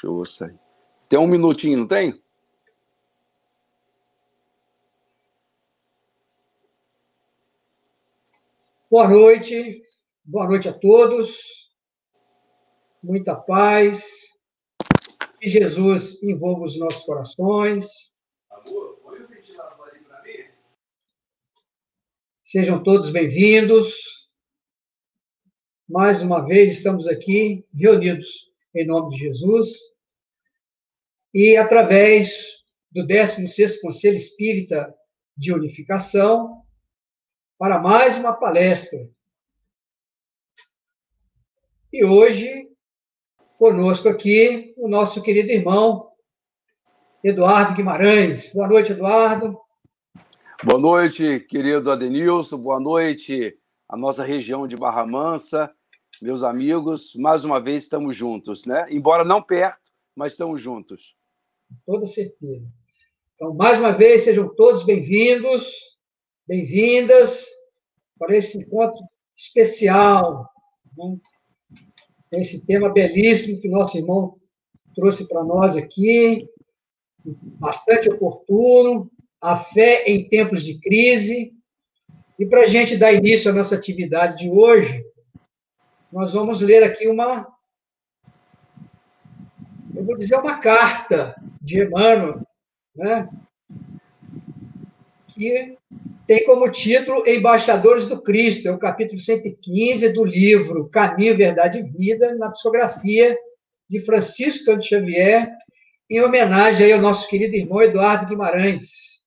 Deixa eu sair. Tem um minutinho, não tem? Boa noite, boa noite a todos. Muita paz. Que Jesus envolva os nossos corações. Amor, põe o ventilador ali para mim. Sejam todos bem-vindos. Mais uma vez estamos aqui reunidos em nome de Jesus e através do 16º Conselho Espírita de Unificação, para mais uma palestra. E hoje, conosco aqui, o nosso querido irmão, Eduardo Guimarães. Boa noite, Eduardo. Boa noite, querido Adenilson. Boa noite, a nossa região de Barra Mansa. Meus amigos, mais uma vez estamos juntos, né? Embora não perto, mas estamos juntos. Com toda certeza. Então, mais uma vez, sejam todos bem-vindos bem-vindas para esse encontro especial, né? esse tema belíssimo que nosso irmão trouxe para nós aqui, bastante oportuno, a fé em tempos de crise. E para a gente dar início à nossa atividade de hoje, nós vamos ler aqui uma, eu vou dizer uma carta de Emmanuel, né? que tem como título Embaixadores do Cristo, é o capítulo 115 do livro Caminho, Verdade e Vida, na psicografia de Francisco Canto Xavier, em homenagem ao nosso querido irmão Eduardo Guimarães.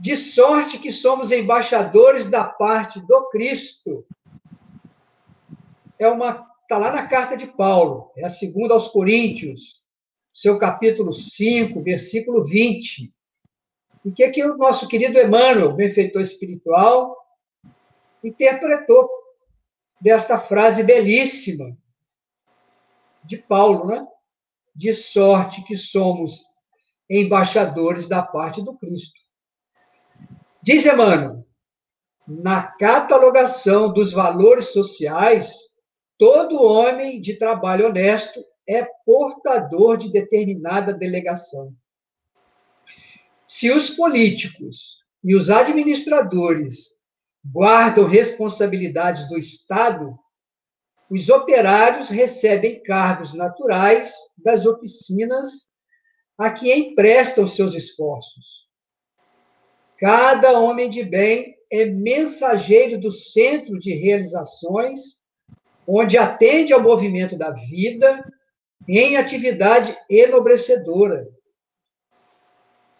De sorte que somos embaixadores da parte do Cristo. É uma está lá na carta de Paulo, é a segunda aos Coríntios, seu capítulo 5, versículo 20. O que é que o nosso querido Emmanuel, benfeitor espiritual, interpretou desta frase belíssima de Paulo, né? De sorte que somos embaixadores da parte do Cristo. Diz Emmanuel, na catalogação dos valores sociais, todo homem de trabalho honesto é portador de determinada delegação. Se os políticos e os administradores guardam responsabilidades do Estado, os operários recebem cargos naturais das oficinas a que emprestam seus esforços. Cada homem de bem é mensageiro do centro de realizações, onde atende ao movimento da vida em atividade enobrecedora.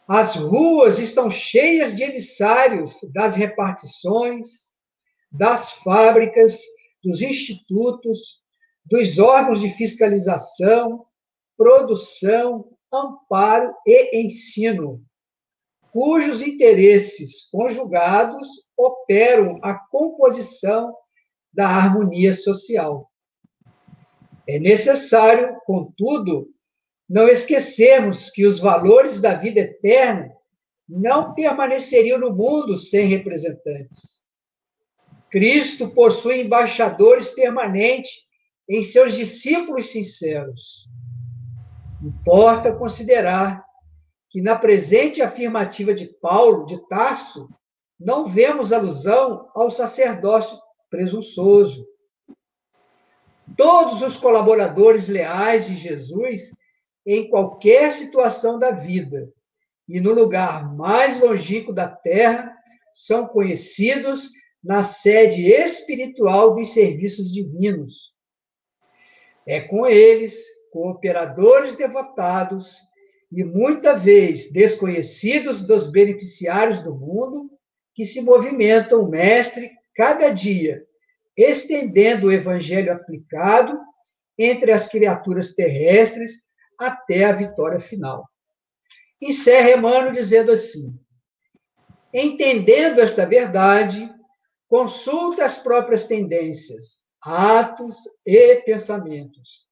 As ruas estão cheias de emissários das repartições, das fábricas, dos institutos, dos órgãos de fiscalização, produção, amparo e ensino, cujos interesses conjugados operam a composição da harmonia social. É necessário, contudo, não esquecermos que os valores da vida eterna não permaneceriam no mundo sem representantes. Cristo possui embaixadores permanentes em seus discípulos sinceros. Importa considerar que na presente afirmativa de Paulo de Tarso não vemos alusão ao sacerdócio presunçoso, Todos os colaboradores leais de Jesus, em qualquer situação da vida e no lugar mais longínquo da terra, são conhecidos na sede espiritual dos serviços divinos. É com eles, cooperadores devotados e muita vez desconhecidos dos beneficiários do mundo, que se movimenta o Mestre cada dia estendendo o evangelho aplicado entre as criaturas terrestres até a vitória final. Encerra Emmanuel dizendo assim: Entendendo esta verdade, consulta as próprias tendências, atos e pensamentos.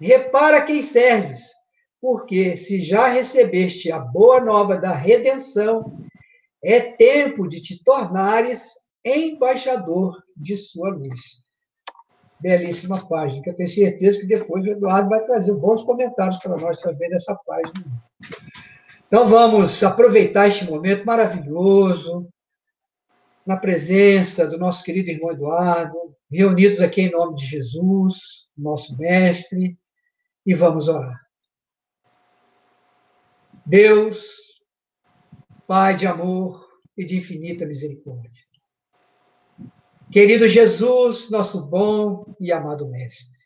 Repara quem serves, porque se já recebeste a boa nova da redenção, é tempo de te tornares embaixador de sua luz. belíssima página, que eu tenho certeza que depois o Eduardo vai trazer bons comentários para nós também dessa página. Então vamos aproveitar este momento maravilhoso, na presença do nosso querido irmão Eduardo, reunidos aqui em nome de Jesus, nosso mestre, e vamos orar. Deus, Pai de amor e de infinita misericórdia. Querido Jesus, nosso bom e amado Mestre,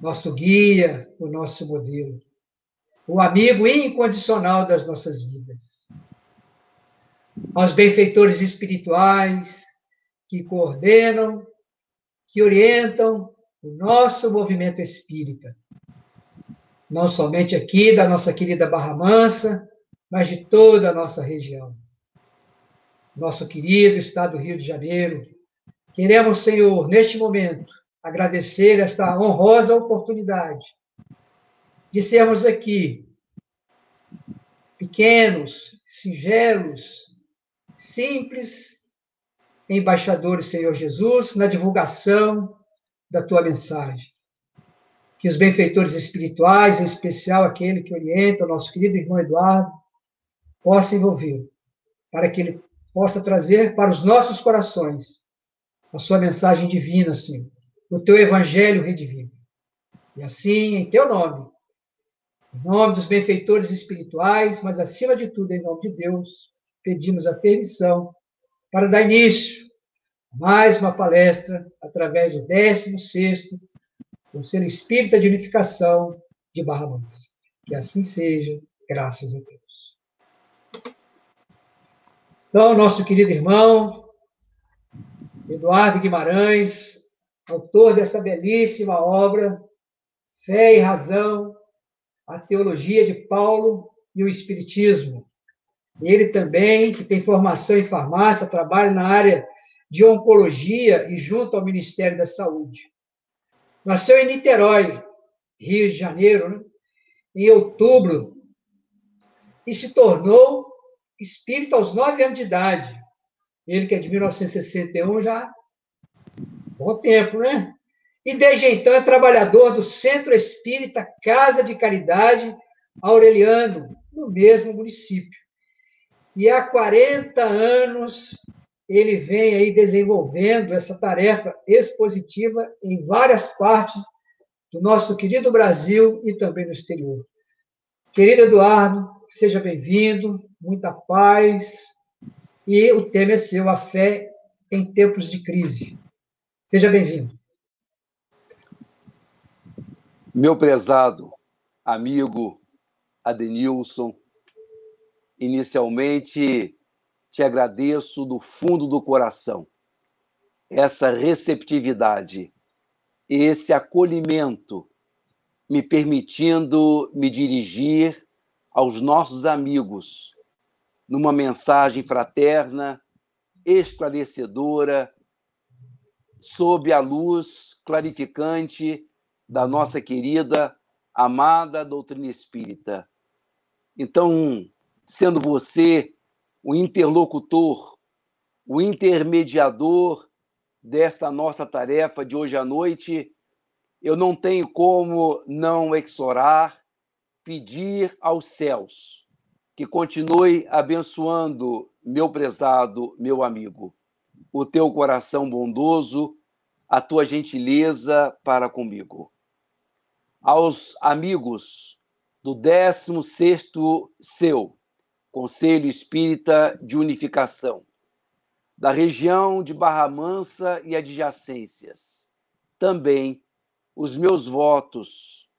nosso guia, o nosso modelo, o amigo incondicional das nossas vidas. Aos benfeitores espirituais que coordenam, que orientam o nosso movimento espírita, não somente aqui da nossa querida Barra Mansa, mas de toda a nossa região. Nosso querido estado do Rio de Janeiro, queremos, Senhor, neste momento, agradecer esta honrosa oportunidade de sermos aqui pequenos, singelos, simples embaixadores, Senhor Jesus, na divulgação da tua mensagem que os benfeitores espirituais, em especial aquele que orienta o nosso querido irmão Eduardo, possa envolver, para que ele possa trazer para os nossos corações a sua mensagem divina, Senhor, o teu evangelho redivivo. E assim, em teu nome, em nome dos benfeitores espirituais, mas acima de tudo, em nome de Deus, pedimos a permissão para dar início a mais uma palestra através do 16 Conselho Espírita de Unificação de Barra Mansa. Que assim seja, graças a Deus. Então, nosso querido irmão, Eduardo Guimarães, autor dessa belíssima obra, Fé e Razão, a Teologia de Paulo e o Espiritismo. Ele também, que tem formação em farmácia, trabalha na área de oncologia e junto ao Ministério da Saúde. Nasceu em Niterói, Rio de Janeiro, né? em outubro, e se tornou espírita aos nove anos de idade. Ele que é de 1961 já bom tempo, né? E desde então é trabalhador do Centro Espírita Casa de Caridade Aureliano, no mesmo município. E há 40 anos ele vem aí desenvolvendo essa tarefa expositiva em várias partes do nosso querido Brasil e também no exterior. Querido Eduardo, seja bem-vindo, muita paz, e o tema é seu, a fé em tempos de crise. Seja bem-vindo. Meu prezado amigo Adenilson, inicialmente te agradeço do fundo do coração essa receptividade, esse acolhimento, me permitindo me dirigir aos nossos amigos numa mensagem fraterna, esclarecedora, sob a luz clarificante da nossa querida, amada doutrina espírita. Então, sendo você o interlocutor, o intermediador desta nossa tarefa de hoje à noite, eu não tenho como não exorar, pedir aos céus que continue abençoando, meu prezado, meu amigo, o teu coração bondoso, a tua gentileza para comigo. Aos amigos do 16º seu, Conselho Espírita de Unificação, da região de Barra Mansa e adjacências. Também os meus votos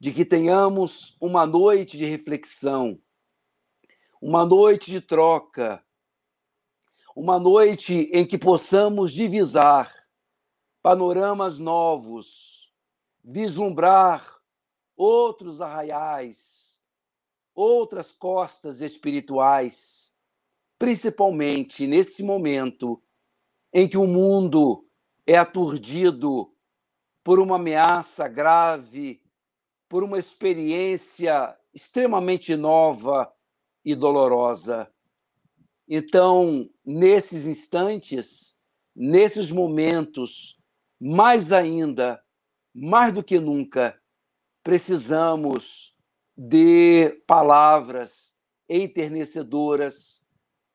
de que tenhamos uma noite de reflexão, uma noite de troca, uma noite em que possamos divisar panoramas novos, vislumbrar outros arraiais, outras costas espirituais, principalmente nesse momento em que o mundo é aturdido por uma ameaça grave, por uma experiência extremamente nova e dolorosa. Então, nesses instantes, nesses momentos mais ainda, mais do que nunca, precisamos de palavras enternecedoras,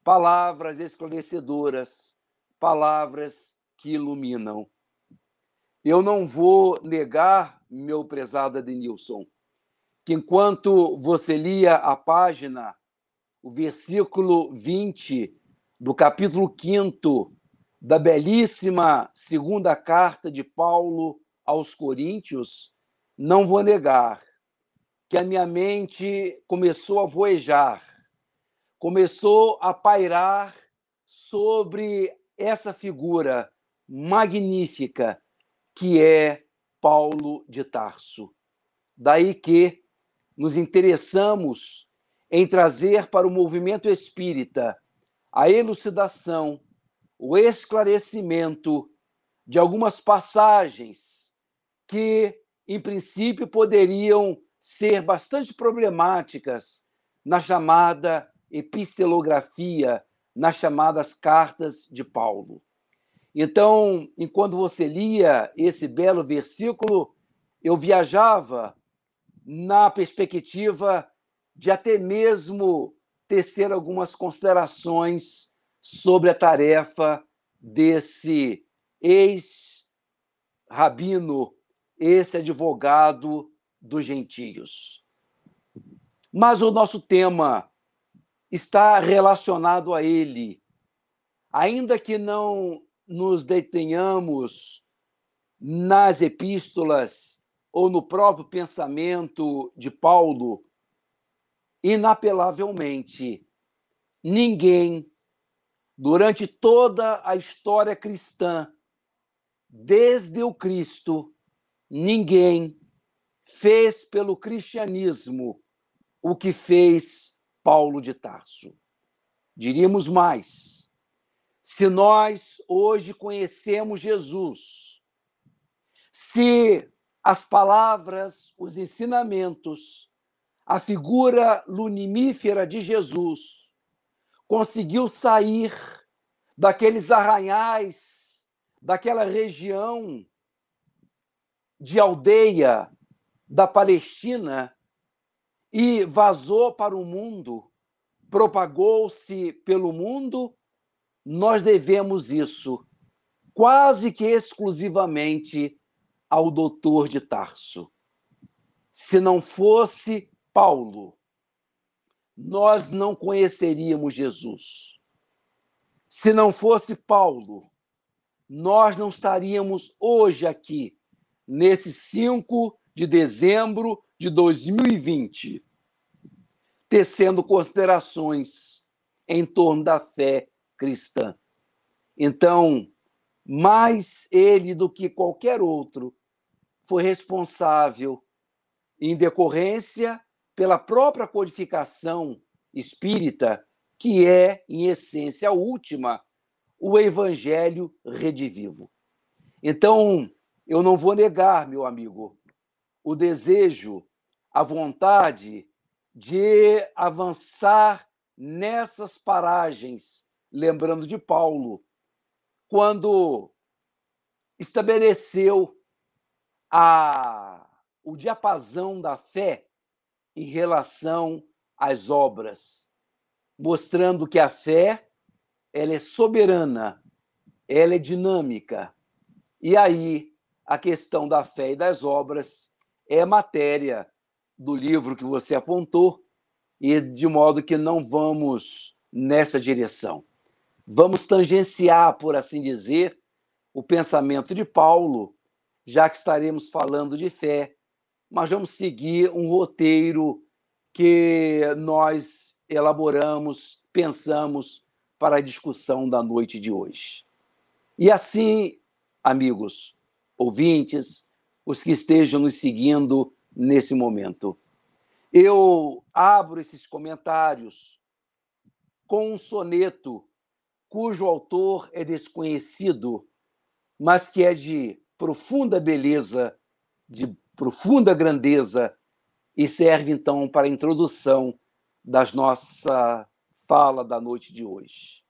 palavras esclarecedoras, palavras que iluminam. Eu não vou negar, meu prezado Adenilson, que enquanto você lia a página, o versículo 20 do capítulo 5 da belíssima segunda carta de Paulo aos Coríntios, não vou negar que a minha mente começou a voejar, começou a pairar sobre essa figura magnífica que é Paulo de Tarso. Daí que nos interessamos em trazer para o movimento espírita a elucidação, o esclarecimento de algumas passagens que, em princípio, poderiam ser bastante problemáticas na chamada epistelografia, nas chamadas cartas de Paulo. Então, enquanto você lia esse belo versículo, eu viajava na perspectiva de até mesmo tecer algumas considerações sobre a tarefa desse ex-rabino, esse advogado dos gentios. Mas o nosso tema está relacionado a ele. Ainda que não nos detenhamos nas epístolas ou no próprio pensamento de Paulo, inapelavelmente, ninguém, durante toda a história cristã, desde o Cristo, ninguém fez pelo cristianismo o que fez Paulo de Tarso. Diríamos mais, se nós hoje conhecemos Jesus, se as palavras, os ensinamentos, a figura lunimífera de Jesus conseguiu sair daqueles arranhais, daquela região de aldeia da Palestina e vazou para o mundo, propagou-se pelo mundo nós devemos isso quase que exclusivamente ao doutor de Tarso. Se não fosse Paulo, nós não conheceríamos Jesus. Se não fosse Paulo, nós não estaríamos hoje aqui, nesse 5 de dezembro de 2020, tecendo considerações em torno da fé cristã. Então, mais ele do que qualquer outro foi responsável, em decorrência pela própria codificação espírita, que é, em essência, a última, o evangelho redivivo. Então, eu não vou negar, meu amigo, o desejo, a vontade de avançar nessas paragens lembrando de Paulo, quando estabeleceu a, o diapasão da fé em relação às obras, mostrando que a fé ela é soberana, ela é dinâmica. E aí a questão da fé e das obras é matéria do livro que você apontou, e de modo que não vamos nessa direção. Vamos tangenciar, por assim dizer, o pensamento de Paulo, já que estaremos falando de fé, mas vamos seguir um roteiro que nós elaboramos, pensamos para a discussão da noite de hoje. E assim, amigos, ouvintes, os que estejam nos seguindo nesse momento, eu abro esses comentários com um soneto cujo autor é desconhecido, mas que é de profunda beleza, de profunda grandeza, e serve então para a introdução da nossa fala da noite de hoje.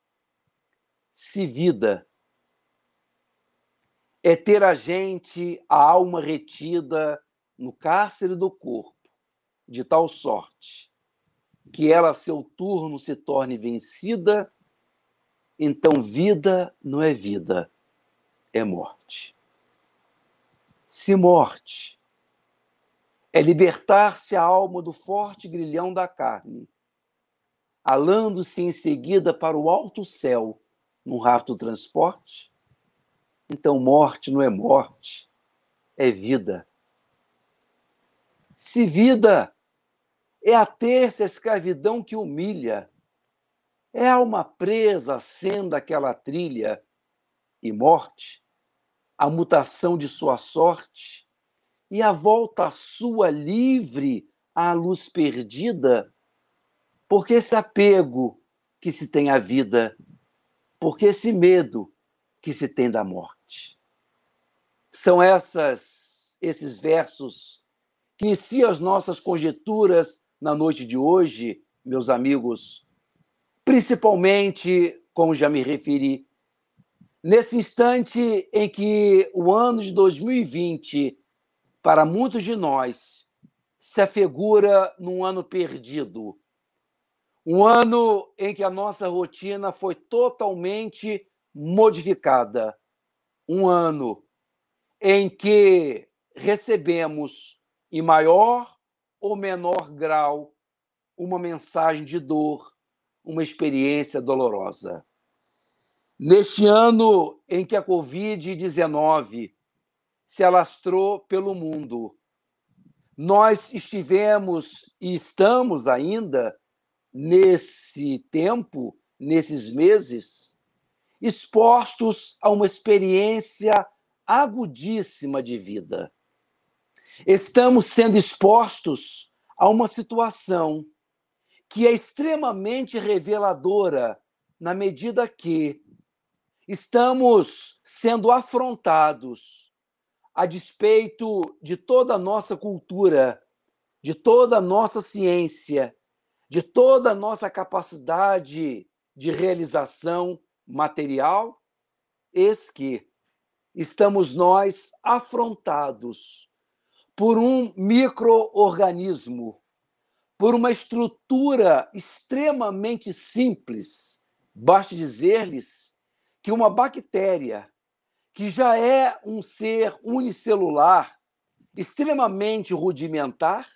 Se vida é ter a gente, a alma retida no cárcere do corpo, de tal sorte que ela, a seu turno, se torne vencida, então vida não é vida, é morte. Se morte é libertar-se a alma do forte grilhão da carne, alando-se em seguida para o alto céu, num rato transporte, então, morte não é morte, é vida. Se vida é a terça escravidão que humilha, é alma presa sendo aquela trilha, e morte, a mutação de sua sorte, e a volta sua livre à luz perdida, porque esse apego que se tem à vida, porque esse medo que se tem da morte. São essas esses versos que iniciam as nossas conjecturas na noite de hoje, meus amigos, principalmente, como já me referi, nesse instante em que o ano de 2020, para muitos de nós, se afigura num ano perdido. Um ano em que a nossa rotina foi totalmente modificada. Um ano em que recebemos, em maior ou menor grau, uma mensagem de dor, uma experiência dolorosa. Neste ano em que a Covid-19 se alastrou pelo mundo, nós estivemos e estamos ainda nesse tempo, nesses meses, expostos a uma experiência agudíssima de vida. Estamos sendo expostos a uma situação que é extremamente reveladora na medida que estamos sendo afrontados a despeito de toda a nossa cultura, de toda a nossa ciência, de toda a nossa capacidade de realização material, eis que estamos nós afrontados por um microorganismo, por uma estrutura extremamente simples. Basta dizer-lhes que uma bactéria, que já é um ser unicelular, extremamente rudimentar,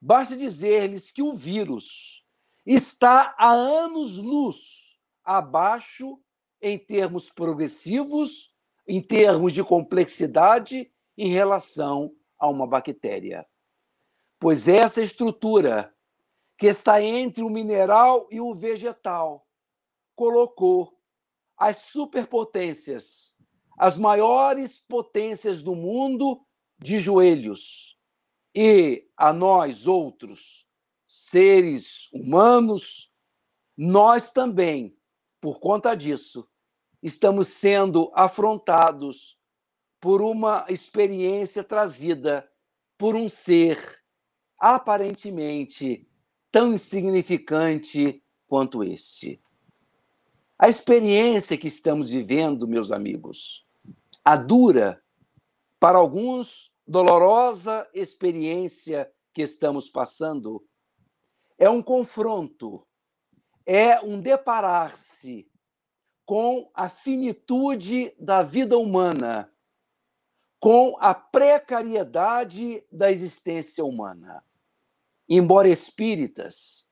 basta dizer-lhes que o vírus está há anos-luz abaixo em termos progressivos, em termos de complexidade em relação a uma bactéria. Pois essa estrutura que está entre o mineral e o vegetal colocou as superpotências, as maiores potências do mundo de joelhos. E a nós outros, seres humanos, nós também por conta disso, estamos sendo afrontados por uma experiência trazida por um ser aparentemente tão insignificante quanto este. A experiência que estamos vivendo, meus amigos, a dura, para alguns, dolorosa experiência que estamos passando, é um confronto é um deparar-se com a finitude da vida humana, com a precariedade da existência humana. Embora espíritas,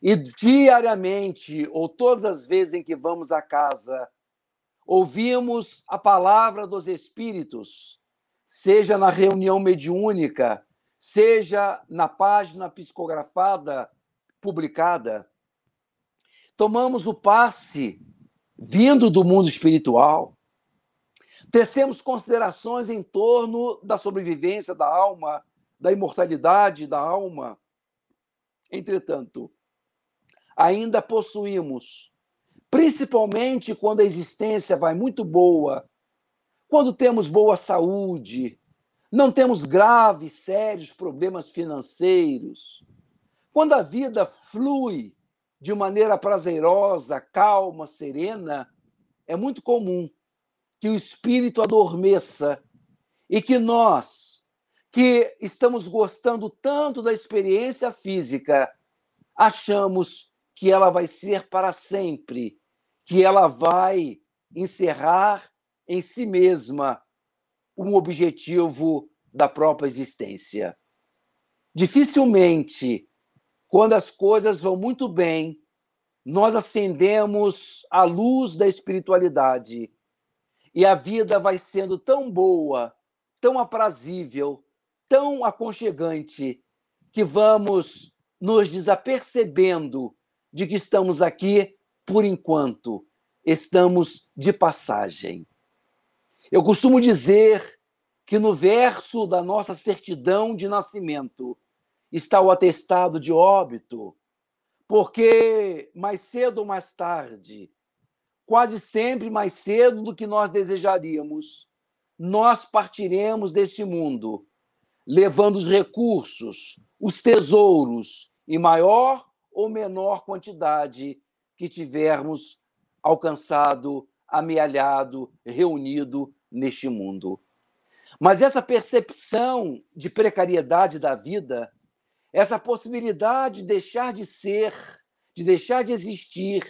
e diariamente, ou todas as vezes em que vamos à casa, ouvimos a palavra dos espíritos, seja na reunião mediúnica, seja na página psicografada publicada, tomamos o passe vindo do mundo espiritual, tecemos considerações em torno da sobrevivência da alma, da imortalidade da alma. Entretanto, ainda possuímos, principalmente quando a existência vai muito boa, quando temos boa saúde, não temos graves, sérios problemas financeiros, quando a vida flui de maneira prazerosa, calma, serena, é muito comum que o espírito adormeça e que nós, que estamos gostando tanto da experiência física, achamos que ela vai ser para sempre, que ela vai encerrar em si mesma um objetivo da própria existência. Dificilmente, quando as coisas vão muito bem, nós acendemos a luz da espiritualidade e a vida vai sendo tão boa, tão aprazível, tão aconchegante, que vamos nos desapercebendo de que estamos aqui por enquanto, estamos de passagem. Eu costumo dizer que no verso da nossa certidão de nascimento está o atestado de óbito, porque mais cedo ou mais tarde, quase sempre mais cedo do que nós desejaríamos, nós partiremos deste mundo, levando os recursos, os tesouros, em maior ou menor quantidade que tivermos alcançado, amealhado, reunido neste mundo. Mas essa percepção de precariedade da vida, essa possibilidade de deixar de ser, de deixar de existir,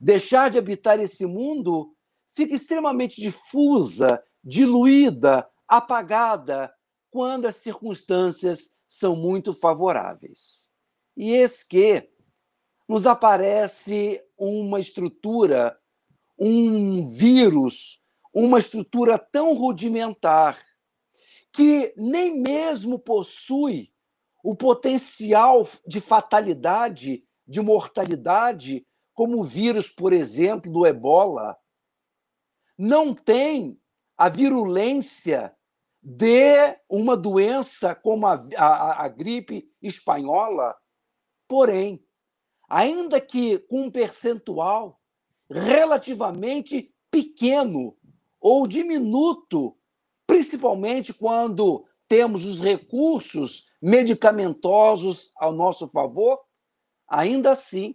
deixar de habitar esse mundo, fica extremamente difusa, diluída, apagada, quando as circunstâncias são muito favoráveis. E eis que nos aparece uma estrutura, um vírus, uma estrutura tão rudimentar que nem mesmo possui o potencial de fatalidade, de mortalidade, como o vírus, por exemplo, do ebola, não tem a virulência de uma doença como a, a, a gripe espanhola, porém, ainda que com um percentual relativamente pequeno ou diminuto principalmente quando temos os recursos medicamentosos ao nosso favor, ainda assim,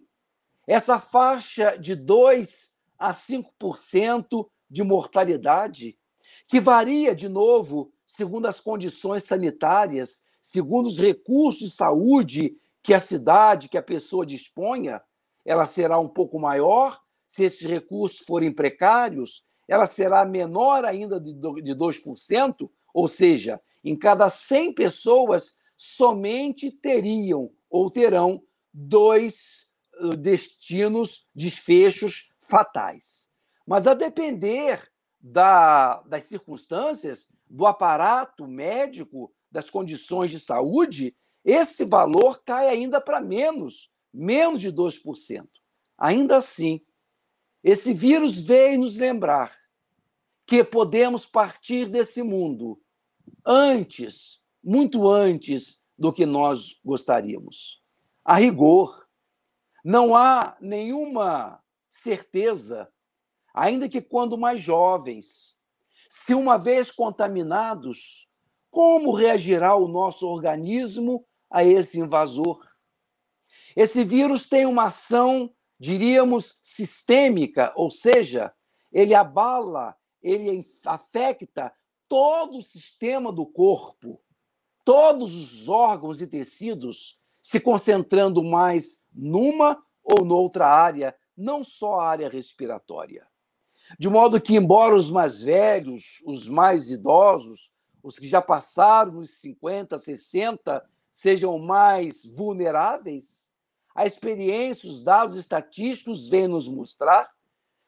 essa faixa de 2 a 5% de mortalidade, que varia, de novo, segundo as condições sanitárias, segundo os recursos de saúde que a cidade, que a pessoa disponha, ela será um pouco maior. Se esses recursos forem precários, ela será menor ainda de 2%, ou seja, em cada 100 pessoas, somente teriam ou terão dois uh, destinos, desfechos fatais. Mas a depender da, das circunstâncias, do aparato médico, das condições de saúde, esse valor cai ainda para menos, menos de 2%. Ainda assim, esse vírus veio nos lembrar que podemos partir desse mundo antes, muito antes do que nós gostaríamos. A rigor, não há nenhuma certeza, ainda que quando mais jovens, se uma vez contaminados, como reagirá o nosso organismo a esse invasor? Esse vírus tem uma ação diríamos, sistêmica, ou seja, ele abala, ele afeta todo o sistema do corpo, todos os órgãos e tecidos, se concentrando mais numa ou noutra área, não só a área respiratória. De modo que, embora os mais velhos, os mais idosos, os que já passaram dos 50, 60, sejam mais vulneráveis, a experiência, os dados estatísticos vêm nos mostrar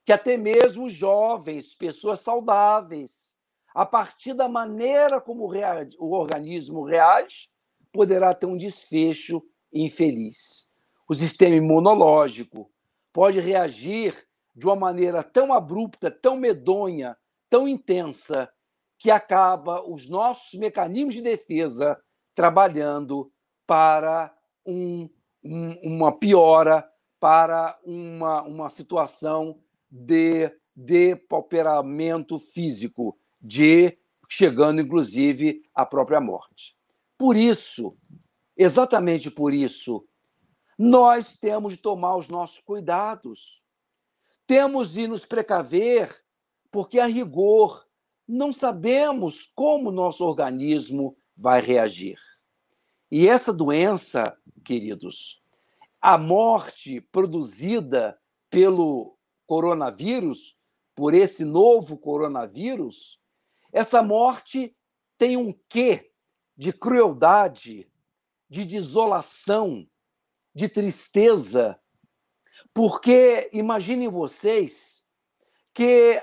que até mesmo jovens, pessoas saudáveis, a partir da maneira como o organismo reage, poderá ter um desfecho infeliz. O sistema imunológico pode reagir de uma maneira tão abrupta, tão medonha, tão intensa, que acaba os nossos mecanismos de defesa trabalhando para um um, uma piora para uma, uma situação de depauperamento físico, de chegando inclusive à própria morte. Por isso, exatamente por isso, nós temos de tomar os nossos cuidados. Temos de nos precaver porque a rigor não sabemos como nosso organismo vai reagir. E essa doença, queridos, a morte produzida pelo coronavírus, por esse novo coronavírus, essa morte tem um quê de crueldade, de desolação, de tristeza, porque imaginem vocês que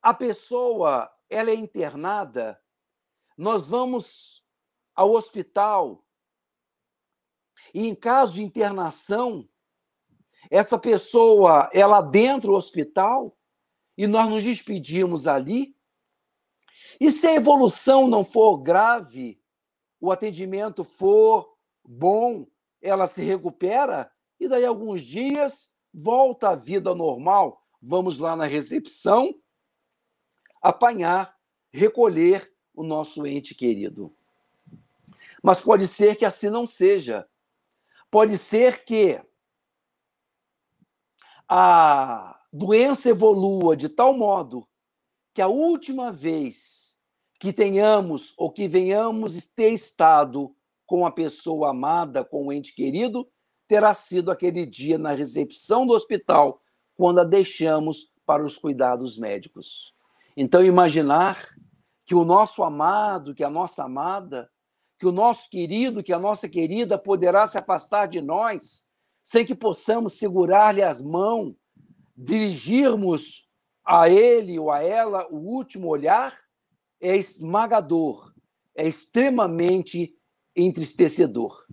a pessoa ela é internada, nós vamos ao hospital e em caso de internação, essa pessoa ela dentro do hospital e nós nos despedimos ali. E se a evolução não for grave, o atendimento for bom, ela se recupera e daí alguns dias volta à vida normal. Vamos lá na recepção apanhar, recolher o nosso ente querido. Mas pode ser que assim não seja. Pode ser que a doença evolua de tal modo que a última vez que tenhamos ou que venhamos ter estado com a pessoa amada, com o ente querido, terá sido aquele dia na recepção do hospital, quando a deixamos para os cuidados médicos. Então, imaginar que o nosso amado, que a nossa amada, que o nosso querido, que a nossa querida poderá se afastar de nós, sem que possamos segurar-lhe as mãos, dirigirmos a ele ou a ela o último olhar, é esmagador, é extremamente entristecedor.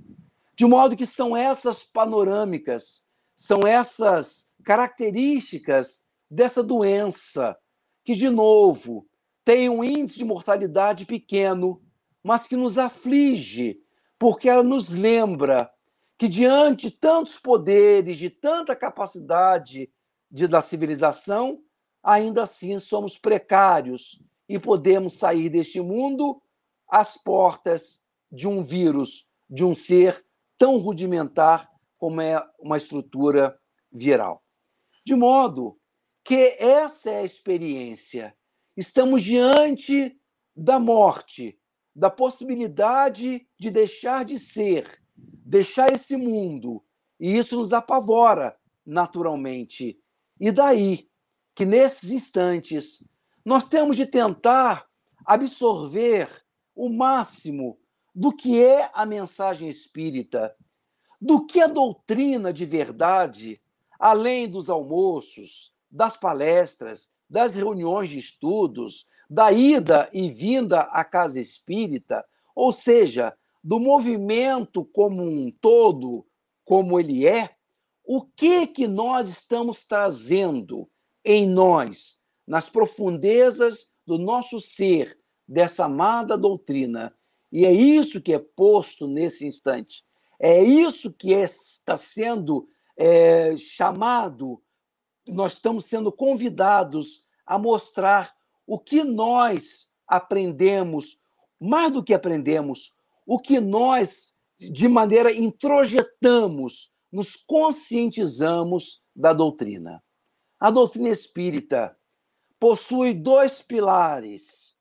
De modo que são essas panorâmicas, são essas características dessa doença que, de novo, tem um índice de mortalidade pequeno, mas que nos aflige, porque ela nos lembra que, diante de tantos poderes, de tanta capacidade de, da civilização, ainda assim somos precários e podemos sair deste mundo às portas de um vírus, de um ser tão rudimentar como é uma estrutura viral. De modo que essa é a experiência. Estamos diante da morte, da possibilidade de deixar de ser, deixar esse mundo. E isso nos apavora naturalmente. E daí que nesses instantes nós temos de tentar absorver o máximo do que é a mensagem espírita, do que a doutrina de verdade, além dos almoços, das palestras, das reuniões de estudos, da ida e vinda à casa espírita, ou seja, do movimento como um todo, como ele é, o que que nós estamos trazendo em nós, nas profundezas do nosso ser, dessa amada doutrina. E é isso que é posto nesse instante. É isso que é, está sendo é, chamado nós estamos sendo convidados a mostrar o que nós aprendemos, mais do que aprendemos, o que nós, de maneira introjetamos, nos conscientizamos da doutrina. A doutrina espírita possui dois pilares,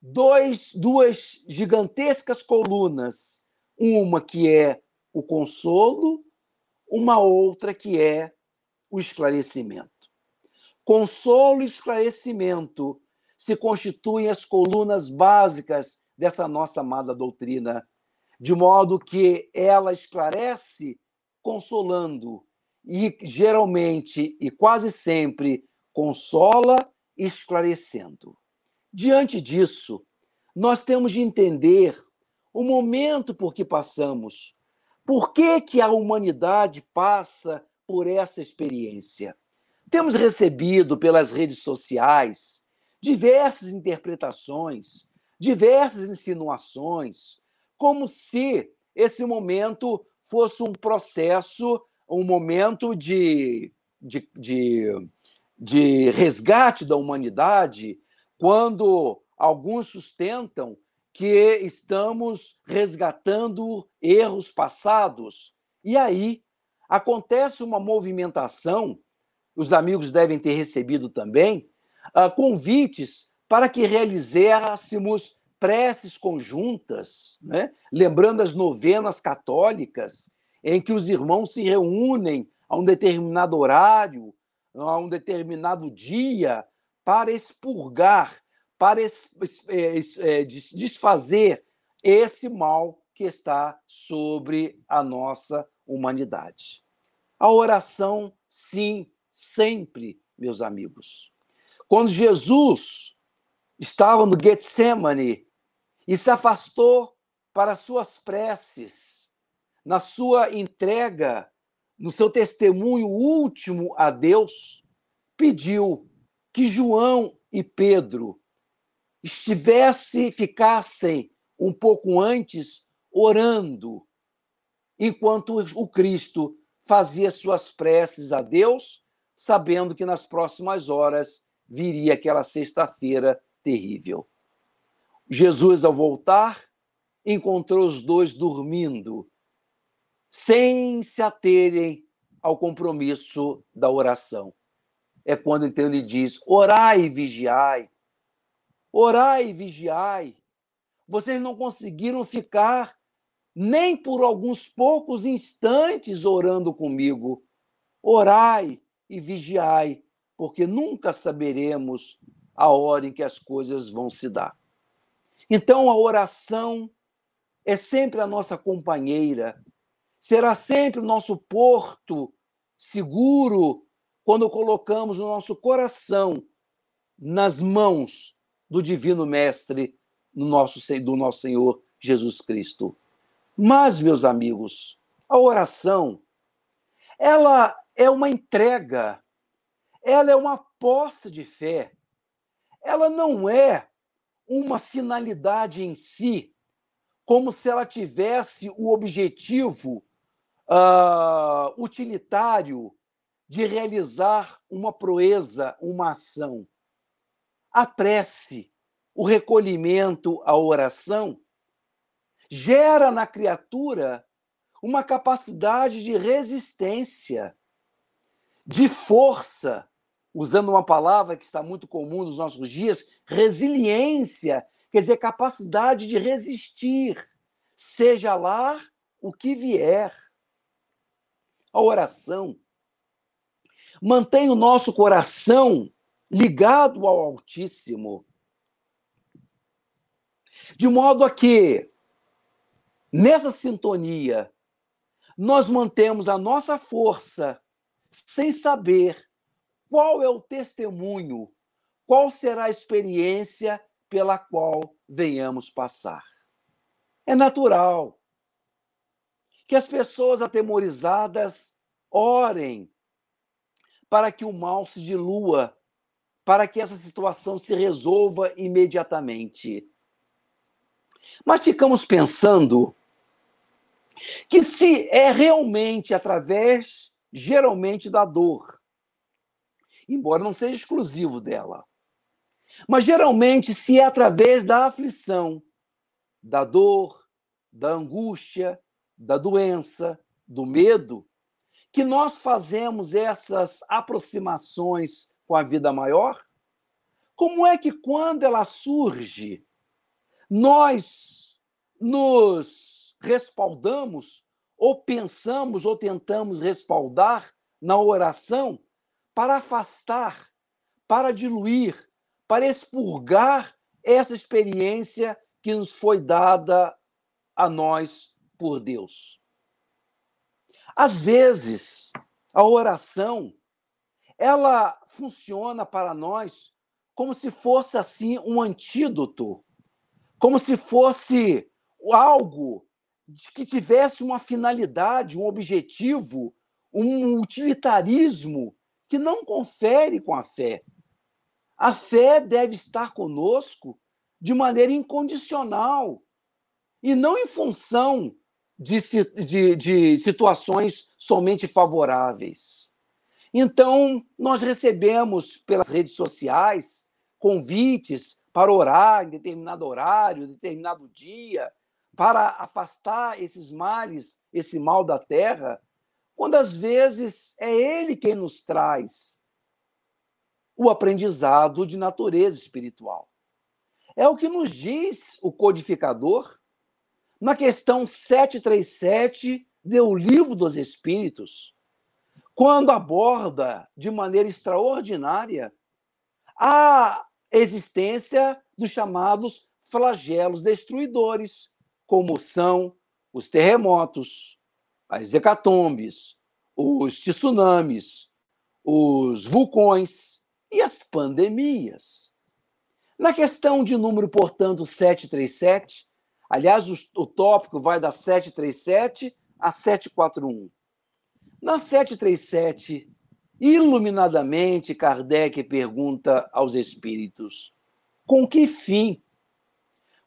dois, duas gigantescas colunas, uma que é o consolo, uma outra que é o esclarecimento. Consolo e esclarecimento se constituem as colunas básicas dessa nossa amada doutrina, de modo que ela esclarece consolando e geralmente e quase sempre consola esclarecendo. Diante disso, nós temos de entender o momento por que passamos, por que que a humanidade passa por essa experiência. Temos recebido pelas redes sociais diversas interpretações, diversas insinuações, como se esse momento fosse um processo, um momento de, de, de, de resgate da humanidade, quando alguns sustentam que estamos resgatando erros passados. E aí acontece uma movimentação, os amigos devem ter recebido também, uh, convites para que realizássemos preces conjuntas, né? lembrando as novenas católicas, em que os irmãos se reúnem a um determinado horário, a um determinado dia, para expurgar, para é, é, desfazer esse mal que está sobre a nossa humanidade. A oração, sim, sempre, meus amigos. Quando Jesus estava no Getsemane e se afastou para suas preces, na sua entrega, no seu testemunho último a Deus, pediu que João e Pedro estivessem, ficassem um pouco antes orando, enquanto o Cristo fazia suas preces a Deus, sabendo que nas próximas horas viria aquela sexta-feira terrível. Jesus, ao voltar, encontrou os dois dormindo, sem se aterem ao compromisso da oração. É quando então ele diz: orai e vigiai. Orai e vigiai. Vocês não conseguiram ficar nem por alguns poucos instantes orando comigo. Orai e vigiai, porque nunca saberemos a hora em que as coisas vão se dar. Então, a oração é sempre a nossa companheira, será sempre o nosso porto seguro quando colocamos o nosso coração nas mãos do Divino Mestre no nosso, do nosso Senhor Jesus Cristo. Mas, meus amigos, a oração, ela é uma entrega, ela é uma aposta de fé, ela não é uma finalidade em si, como se ela tivesse o objetivo uh, utilitário de realizar uma proeza, uma ação. A prece, o recolhimento, a oração, gera na criatura uma capacidade de resistência, de força, usando uma palavra que está muito comum nos nossos dias, resiliência, quer dizer, capacidade de resistir, seja lá o que vier. A oração mantém o nosso coração ligado ao Altíssimo, de modo a que, nessa sintonia, nós mantemos a nossa força sem saber qual é o testemunho? Qual será a experiência pela qual venhamos passar? É natural que as pessoas atemorizadas orem para que o mal se dilua, para que essa situação se resolva imediatamente. Mas ficamos pensando que se é realmente através, geralmente, da dor, embora não seja exclusivo dela. Mas geralmente, se é através da aflição, da dor, da angústia, da doença, do medo, que nós fazemos essas aproximações com a vida maior? Como é que, quando ela surge, nós nos respaldamos, ou pensamos, ou tentamos respaldar na oração para afastar, para diluir, para expurgar essa experiência que nos foi dada a nós por Deus. Às vezes, a oração ela funciona para nós como se fosse assim um antídoto, como se fosse algo que tivesse uma finalidade, um objetivo, um utilitarismo que não confere com a fé. A fé deve estar conosco de maneira incondicional e não em função de, de, de situações somente favoráveis. Então, nós recebemos pelas redes sociais convites para orar em determinado horário, determinado dia, para afastar esses males, esse mal da terra, quando às vezes é Ele quem nos traz o aprendizado de natureza espiritual. É o que nos diz o codificador na questão 737 do Livro dos Espíritos, quando aborda de maneira extraordinária a existência dos chamados flagelos destruidores, como são os terremotos, as hecatombes, os tsunamis, os vulcões e as pandemias. Na questão de número, portanto, 737, aliás, o, o tópico vai da 737 a 741. Na 737, iluminadamente, Kardec pergunta aos espíritos: com que fim?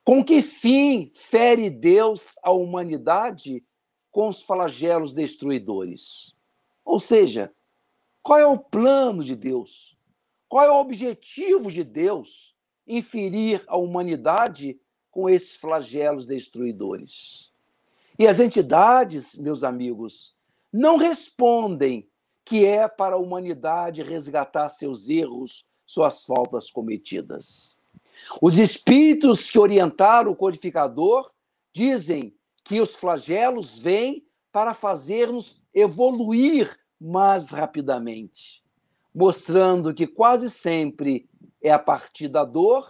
Com que fim fere Deus a humanidade com os flagelos destruidores? Ou seja, qual é o plano de Deus? Qual é o objetivo de Deus em ferir a humanidade com esses flagelos destruidores? E as entidades, meus amigos, não respondem que é para a humanidade resgatar seus erros, suas faltas cometidas. Os espíritos que orientaram o codificador dizem que os flagelos vêm para fazer-nos evoluir mais rapidamente, mostrando que quase sempre é a partir da dor,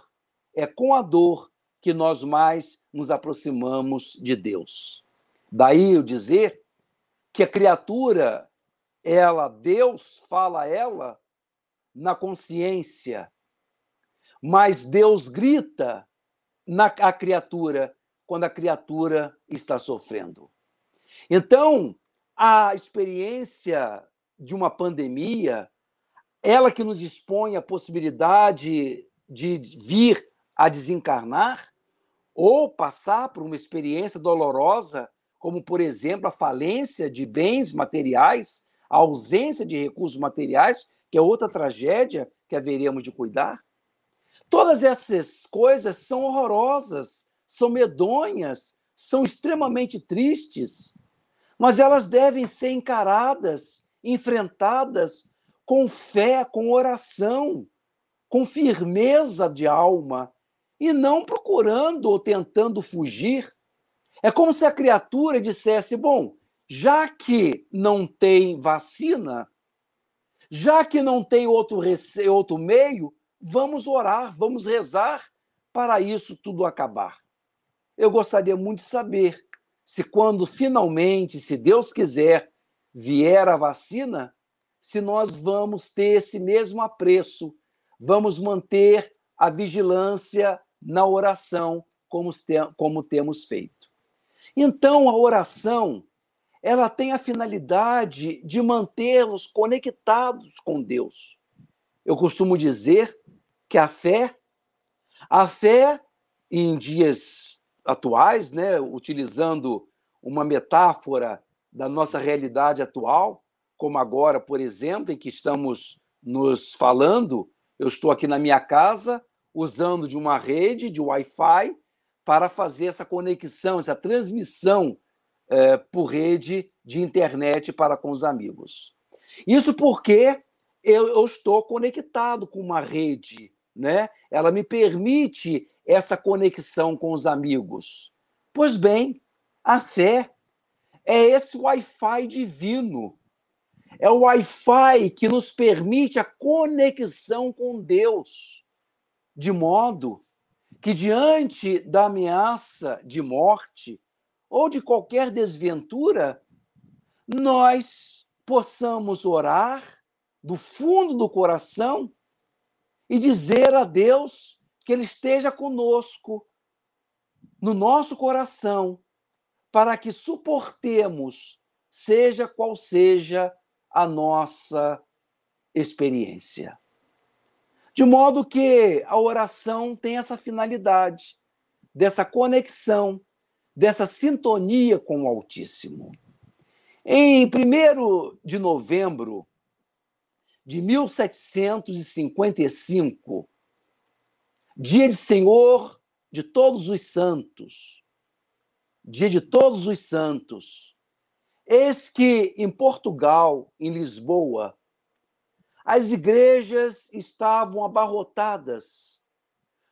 é com a dor que nós mais nos aproximamos de Deus. Daí eu dizer que a criatura, ela, Deus fala a ela na consciência, mas Deus grita na a criatura quando a criatura está sofrendo. Então, a experiência de uma pandemia, ela que nos expõe a possibilidade de vir a desencarnar ou passar por uma experiência dolorosa como, por exemplo, a falência de bens materiais, a ausência de recursos materiais, que é outra tragédia que haveríamos de cuidar. Todas essas coisas são horrorosas, são medonhas, são extremamente tristes, mas elas devem ser encaradas, enfrentadas com fé, com oração, com firmeza de alma, e não procurando ou tentando fugir é como se a criatura dissesse: bom, já que não tem vacina, já que não tem outro, rece... outro meio, vamos orar, vamos rezar para isso tudo acabar. Eu gostaria muito de saber se, quando finalmente, se Deus quiser, vier a vacina, se nós vamos ter esse mesmo apreço, vamos manter a vigilância na oração, como, como temos feito. Então, a oração, ela tem a finalidade de manter-nos conectados com Deus. Eu costumo dizer que a fé, a fé em dias atuais, né, utilizando uma metáfora da nossa realidade atual, como agora, por exemplo, em que estamos nos falando, eu estou aqui na minha casa usando de uma rede de Wi-Fi para fazer essa conexão, essa transmissão é, por rede de internet para com os amigos. Isso porque eu, eu estou conectado com uma rede, né? Ela me permite essa conexão com os amigos. Pois bem, a fé é esse Wi-Fi divino. É o Wi-Fi que nos permite a conexão com Deus, de modo que diante da ameaça de morte ou de qualquer desventura, nós possamos orar do fundo do coração e dizer a Deus que Ele esteja conosco, no nosso coração, para que suportemos, seja qual seja a nossa experiência. De modo que a oração tem essa finalidade, dessa conexão, dessa sintonia com o Altíssimo. Em 1 de novembro de 1755, dia de Senhor de todos os santos, dia de todos os santos, eis que em Portugal, em Lisboa, as igrejas estavam abarrotadas,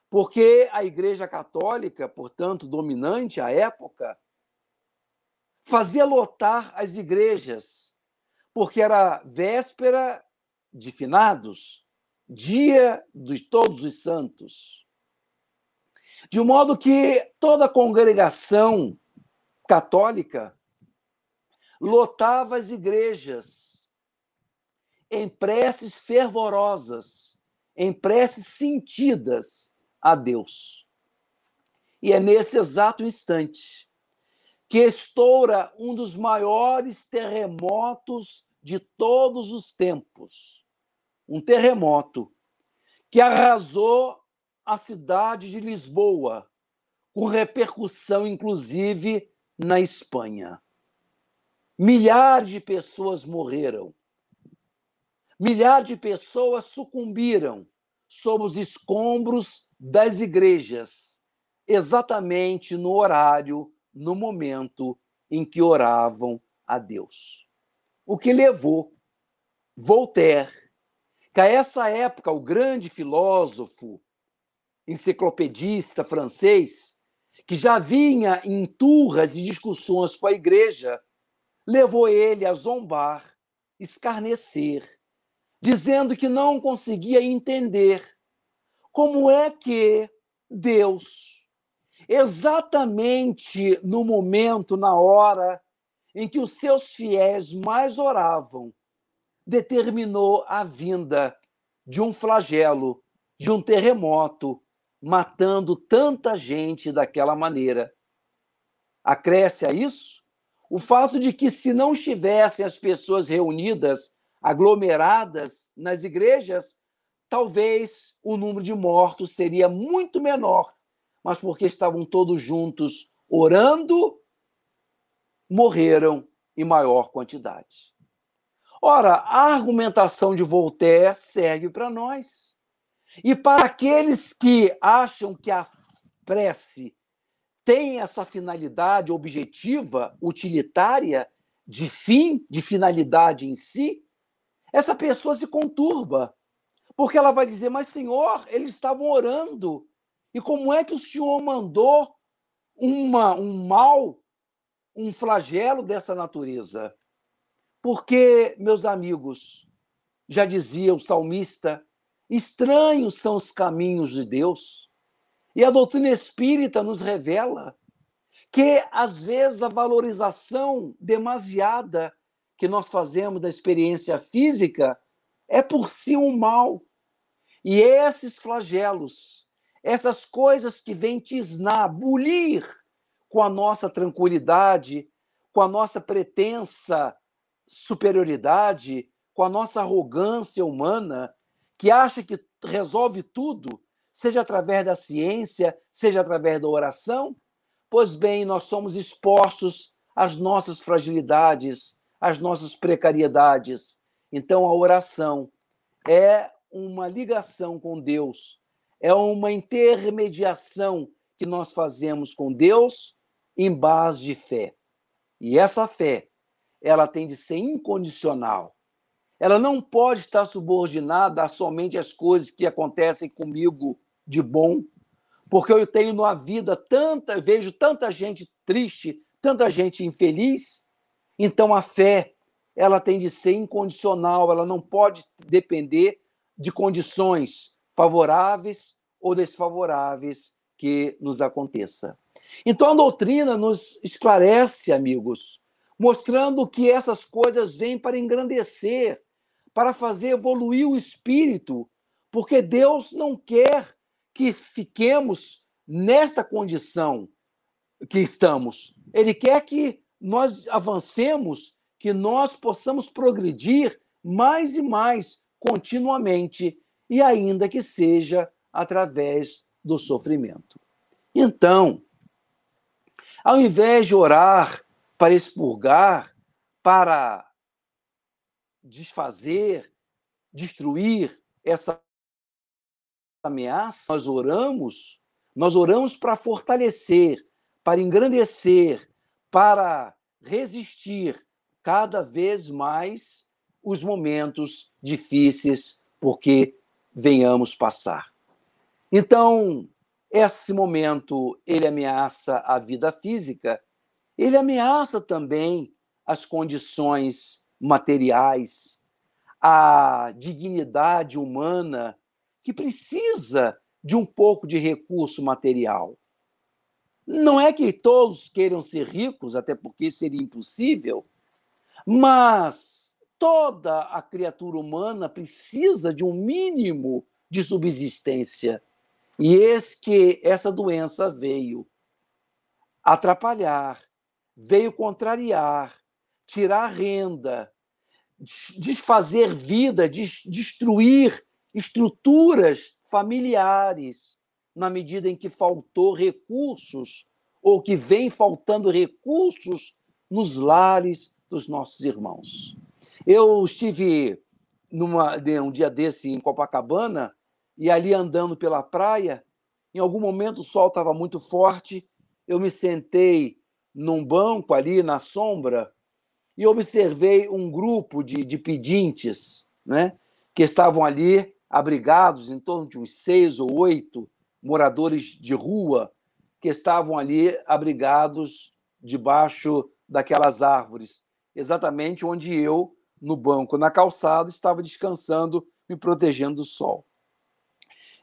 porque a Igreja Católica, portanto, dominante à época, fazia lotar as igrejas, porque era véspera de finados, dia de todos os santos. De modo que toda a congregação católica lotava as igrejas em preces fervorosas, em preces sentidas a Deus. E é nesse exato instante que estoura um dos maiores terremotos de todos os tempos. Um terremoto que arrasou a cidade de Lisboa, com repercussão inclusive na Espanha. Milhares de pessoas morreram. Milhares de pessoas sucumbiram sob os escombros das igrejas, exatamente no horário, no momento em que oravam a Deus. O que levou Voltaire, que a essa época o grande filósofo, enciclopedista francês, que já vinha em turras e discussões com a igreja, levou ele a zombar, escarnecer, dizendo que não conseguia entender como é que Deus, exatamente no momento, na hora em que os seus fiéis mais oravam, determinou a vinda de um flagelo, de um terremoto, matando tanta gente daquela maneira. Acresce a isso o fato de que, se não estivessem as pessoas reunidas, aglomeradas nas igrejas, talvez o número de mortos seria muito menor, mas porque estavam todos juntos orando, morreram em maior quantidade. Ora, a argumentação de Voltaire serve para nós. E para aqueles que acham que a prece tem essa finalidade objetiva, utilitária, de fim, de finalidade em si, essa pessoa se conturba. Porque ela vai dizer: Mas, Senhor, eles estavam orando. E como é que o Senhor mandou uma, um mal, um flagelo dessa natureza? Porque, meus amigos, já dizia o salmista, estranhos são os caminhos de Deus. E a doutrina espírita nos revela que, às vezes, a valorização demasiada que nós fazemos da experiência física é por si um mal. E esses flagelos, essas coisas que vêm tisnar, bulir com a nossa tranquilidade, com a nossa pretensa superioridade, com a nossa arrogância humana, que acha que resolve tudo, seja através da ciência, seja através da oração? Pois bem, nós somos expostos às nossas fragilidades, às nossas precariedades. Então, a oração é uma ligação com Deus, é uma intermediação que nós fazemos com Deus em base de fé. E essa fé, ela tem de ser incondicional. Ela não pode estar subordinada a somente as coisas que acontecem comigo de bom, porque eu tenho na vida tanta, vejo tanta gente triste, tanta gente infeliz. Então a fé, ela tem de ser incondicional, ela não pode depender de condições favoráveis ou desfavoráveis que nos aconteça. Então a doutrina nos esclarece, amigos, mostrando que essas coisas vêm para engrandecer, para fazer evoluir o espírito, porque Deus não quer que fiquemos nesta condição que estamos. Ele quer que nós avancemos, que nós possamos progredir mais e mais continuamente, e ainda que seja através do sofrimento. Então, ao invés de orar para expurgar, para desfazer, destruir essa ameaça, nós oramos, nós oramos para fortalecer, para engrandecer, para resistir cada vez mais os momentos difíceis porque venhamos passar. Então, esse momento ele ameaça a vida física, ele ameaça também as condições materiais, a dignidade humana que precisa de um pouco de recurso material. Não é que todos queiram ser ricos, até porque seria impossível, mas toda a criatura humana precisa de um mínimo de subsistência. E eis que essa doença veio atrapalhar, veio contrariar, tirar renda, desfazer vida, destruir estruturas familiares, na medida em que faltou recursos, ou que vem faltando recursos nos lares dos nossos irmãos. Eu estive numa, um dia desse em Copacabana, e ali andando pela praia, em algum momento o sol estava muito forte, eu me sentei num banco ali na sombra e observei um grupo de, de pedintes, né, que estavam ali abrigados, em torno de uns seis ou oito moradores de rua, que estavam ali abrigados debaixo daquelas árvores, exatamente onde eu, no banco, na calçada, estava descansando, me protegendo do sol.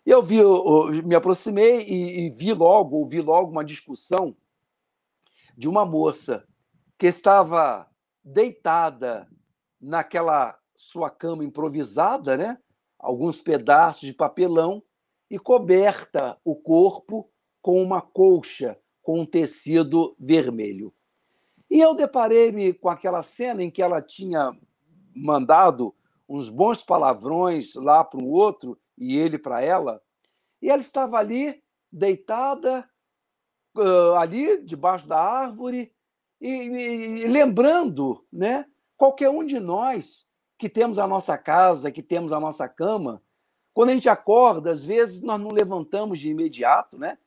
Eu vi, me aproximei e, e vi logo, ouvi logo uma discussão de uma moça que estava deitada naquela sua cama improvisada, né? alguns pedaços de papelão e coberta o corpo com uma colcha com um tecido vermelho. E eu deparei-me com aquela cena em que ela tinha mandado uns bons palavrões lá para o outro e ele para ela, e ela estava ali deitada ali debaixo da árvore e, e, e lembrando, né? Qualquer um de nós que temos a nossa casa, que temos a nossa cama, quando a gente acorda, às vezes nós não levantamos de imediato, né?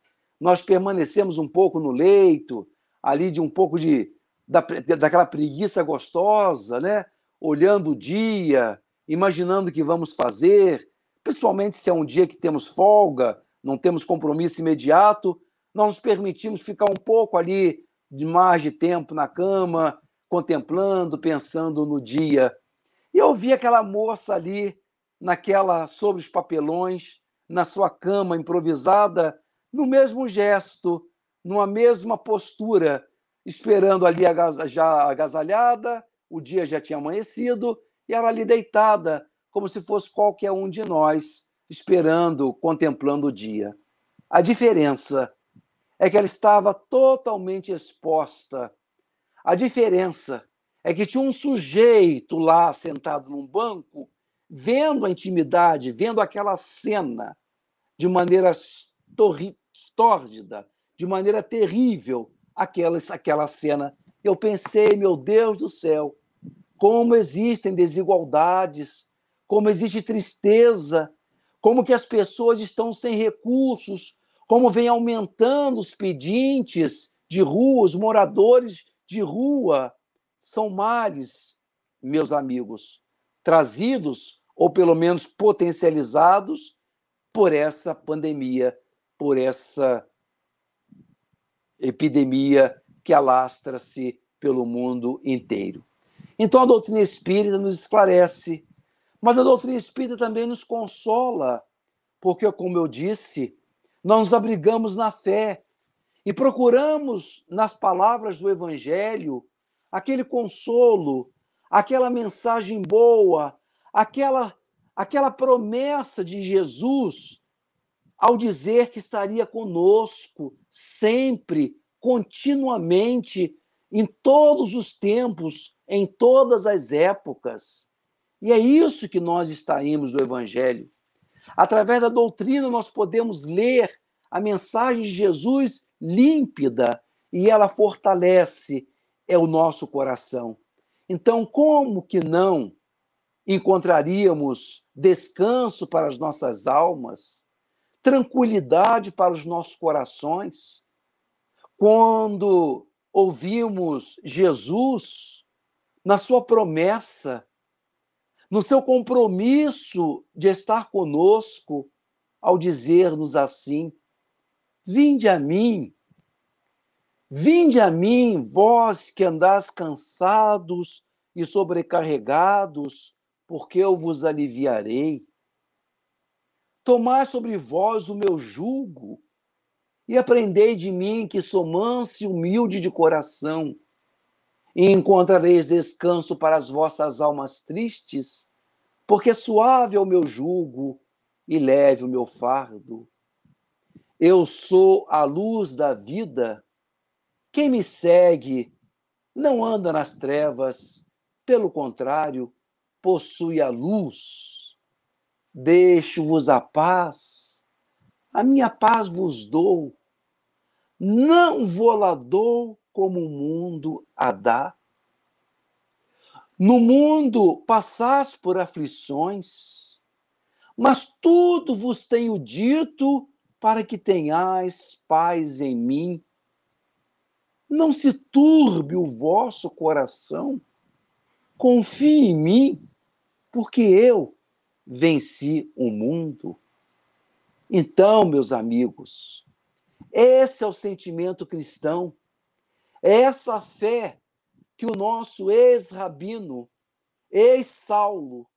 Nós permanecemos um pouco no leito, ali de um pouco de da, daquela preguiça gostosa, né? Olhando o dia, imaginando o que vamos fazer, principalmente se é um dia que temos folga, não temos compromisso imediato, nós nos permitimos ficar um pouco ali de mais de tempo na cama, contemplando, pensando no dia e eu vi aquela moça ali, naquela, sobre os papelões, na sua cama improvisada, no mesmo gesto, numa mesma postura, esperando ali já agasalhada, o dia já tinha amanhecido, e ela ali deitada, como se fosse qualquer um de nós, esperando, contemplando o dia. A diferença é que ela estava totalmente exposta. A diferença é que tinha um sujeito lá sentado num banco, vendo a intimidade, vendo aquela cena de maneira tórrida, de maneira terrível, aquela, aquela cena. Eu pensei, meu Deus do céu, como existem desigualdades, como existe tristeza, como que as pessoas estão sem recursos, como vem aumentando os pedintes de rua, os moradores de rua, são males, meus amigos, trazidos ou pelo menos potencializados por essa pandemia, por essa epidemia que alastra-se pelo mundo inteiro. Então a doutrina espírita nos esclarece, mas a doutrina espírita também nos consola, porque, como eu disse, nós nos abrigamos na fé e procuramos nas palavras do Evangelho aquele consolo, aquela mensagem boa, aquela, aquela promessa de Jesus ao dizer que estaria conosco sempre, continuamente, em todos os tempos, em todas as épocas. E é isso que nós extraímos do Evangelho. Através da doutrina, nós podemos ler a mensagem de Jesus límpida e ela fortalece é o nosso coração. Então, como que não encontraríamos descanso para as nossas almas, tranquilidade para os nossos corações, quando ouvimos Jesus na sua promessa no seu compromisso de estar conosco, ao dizer-nos assim: Vinde a mim, vinde a mim, vós que andás cansados e sobrecarregados, porque eu vos aliviarei. Tomai sobre vós o meu jugo e aprendei de mim, que sou manso e humilde de coração, e encontrareis descanso para as vossas almas tristes, porque suave é o meu jugo e leve o meu fardo. Eu sou a luz da vida. Quem me segue não anda nas trevas, pelo contrário, possui a luz. Deixo-vos a paz, a minha paz vos dou. Não vou lá dou como o mundo a dá. No mundo passais por aflições, mas tudo vos tenho dito para que tenhais paz em mim. Não se turbe o vosso coração. Confie em mim, porque eu venci o mundo. Então, meus amigos, esse é o sentimento cristão é essa fé que o nosso ex-rabino, ex-Saulo,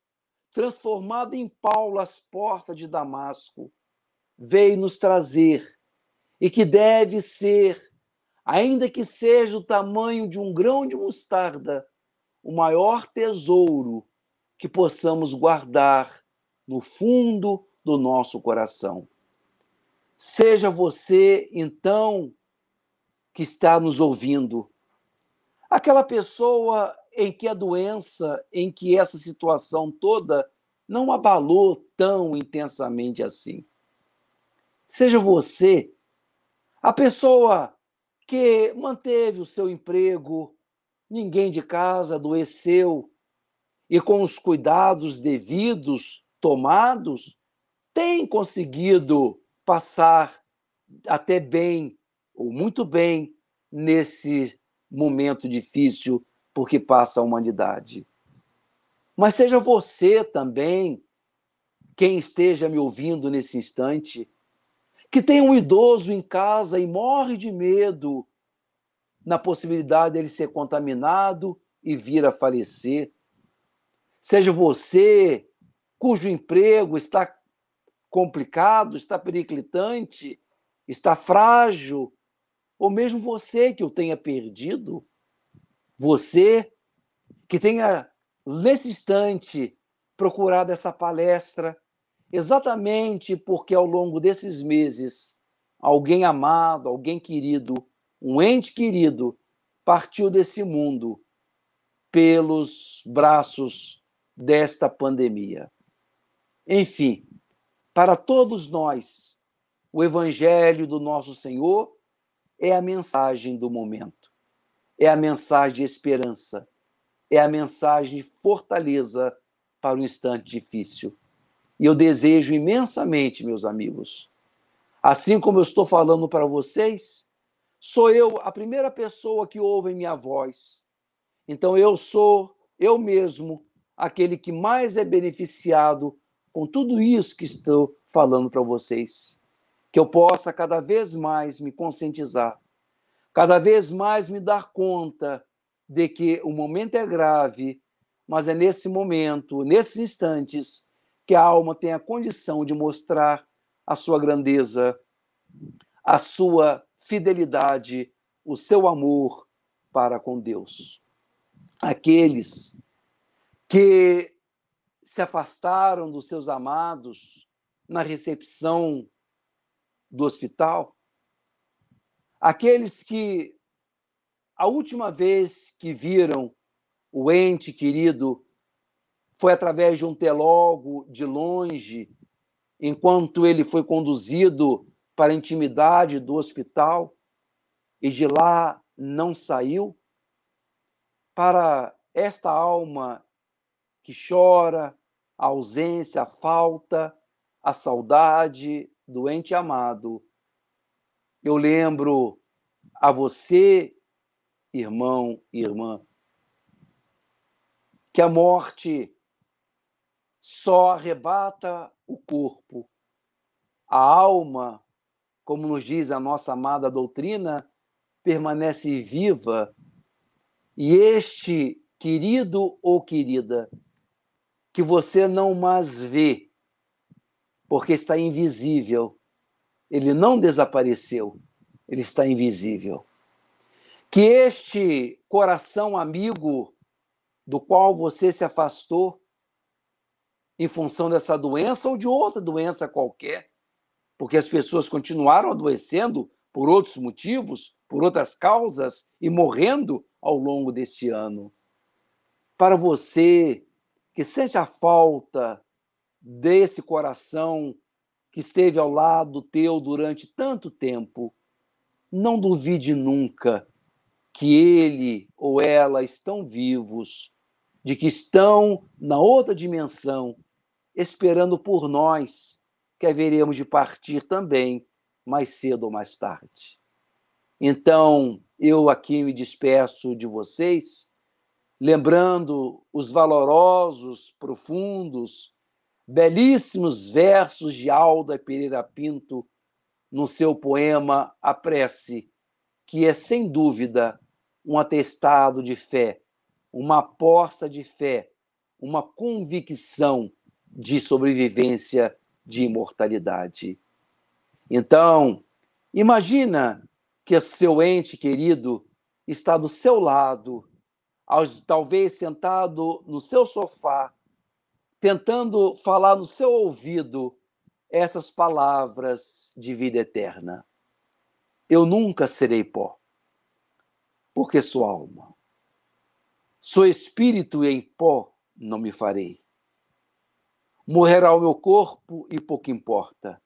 transformado em Paulo às portas de Damasco, veio nos trazer e que deve ser, ainda que seja o tamanho de um grão de mostarda, o maior tesouro que possamos guardar no fundo do nosso coração. Seja você, então, que está nos ouvindo. Aquela pessoa em que a doença, em que essa situação toda não abalou tão intensamente assim. Seja você a pessoa que manteve o seu emprego, ninguém de casa adoeceu e com os cuidados devidos tomados, tem conseguido passar até bem ou muito bem nesse momento difícil porque passa a humanidade. Mas seja você também, quem esteja me ouvindo nesse instante, que tem um idoso em casa e morre de medo na possibilidade dele ser contaminado e vir a falecer. Seja você cujo emprego está complicado, está periclitante, está frágil, ou mesmo você que o tenha perdido, você que tenha, nesse instante, procurado essa palestra, exatamente porque ao longo desses meses, alguém amado, alguém querido, um ente querido, partiu desse mundo pelos braços desta pandemia. Enfim, para todos nós, o Evangelho do nosso Senhor é a mensagem do momento, é a mensagem de esperança, é a mensagem de fortaleza para um instante difícil. E eu desejo imensamente, meus amigos, assim como eu estou falando para vocês, sou eu a primeira pessoa que ouve minha voz. Então eu sou eu mesmo aquele que mais é beneficiado com tudo isso que estou falando para vocês que eu possa cada vez mais me conscientizar, cada vez mais me dar conta de que o momento é grave, mas é nesse momento, nesses instantes, que a alma tem a condição de mostrar a sua grandeza, a sua fidelidade, o seu amor para com Deus. Aqueles que se afastaram dos seus amados na recepção do hospital, aqueles que a última vez que viram o ente querido foi através de um telogo de longe, enquanto ele foi conduzido para a intimidade do hospital e de lá não saiu, para esta alma que chora a ausência, a falta, a saudade, doente amado, eu lembro a você, irmão e irmã, que a morte só arrebata o corpo. A alma, como nos diz a nossa amada doutrina, permanece viva. E este querido ou querida, que você não mais vê, porque está invisível, ele não desapareceu, ele está invisível. Que este coração amigo do qual você se afastou em função dessa doença ou de outra doença qualquer, porque as pessoas continuaram adoecendo por outros motivos, por outras causas e morrendo ao longo deste ano. Para você que sente a falta desse coração que esteve ao lado teu durante tanto tempo, não duvide nunca que ele ou ela estão vivos, de que estão na outra dimensão, esperando por nós, que haveremos de partir também mais cedo ou mais tarde. Então, eu aqui me despeço de vocês, lembrando os valorosos, profundos, belíssimos versos de Alda Pereira Pinto no seu poema A Prece, que é sem dúvida um atestado de fé, uma aposta de fé, uma convicção de sobrevivência de imortalidade. Então, imagina que seu ente querido está do seu lado, talvez sentado no seu sofá, tentando falar no seu ouvido essas palavras de vida eterna. Eu nunca serei pó, porque sou alma. Sou espírito e em pó não me farei. Morrerá o meu corpo e pouco importa.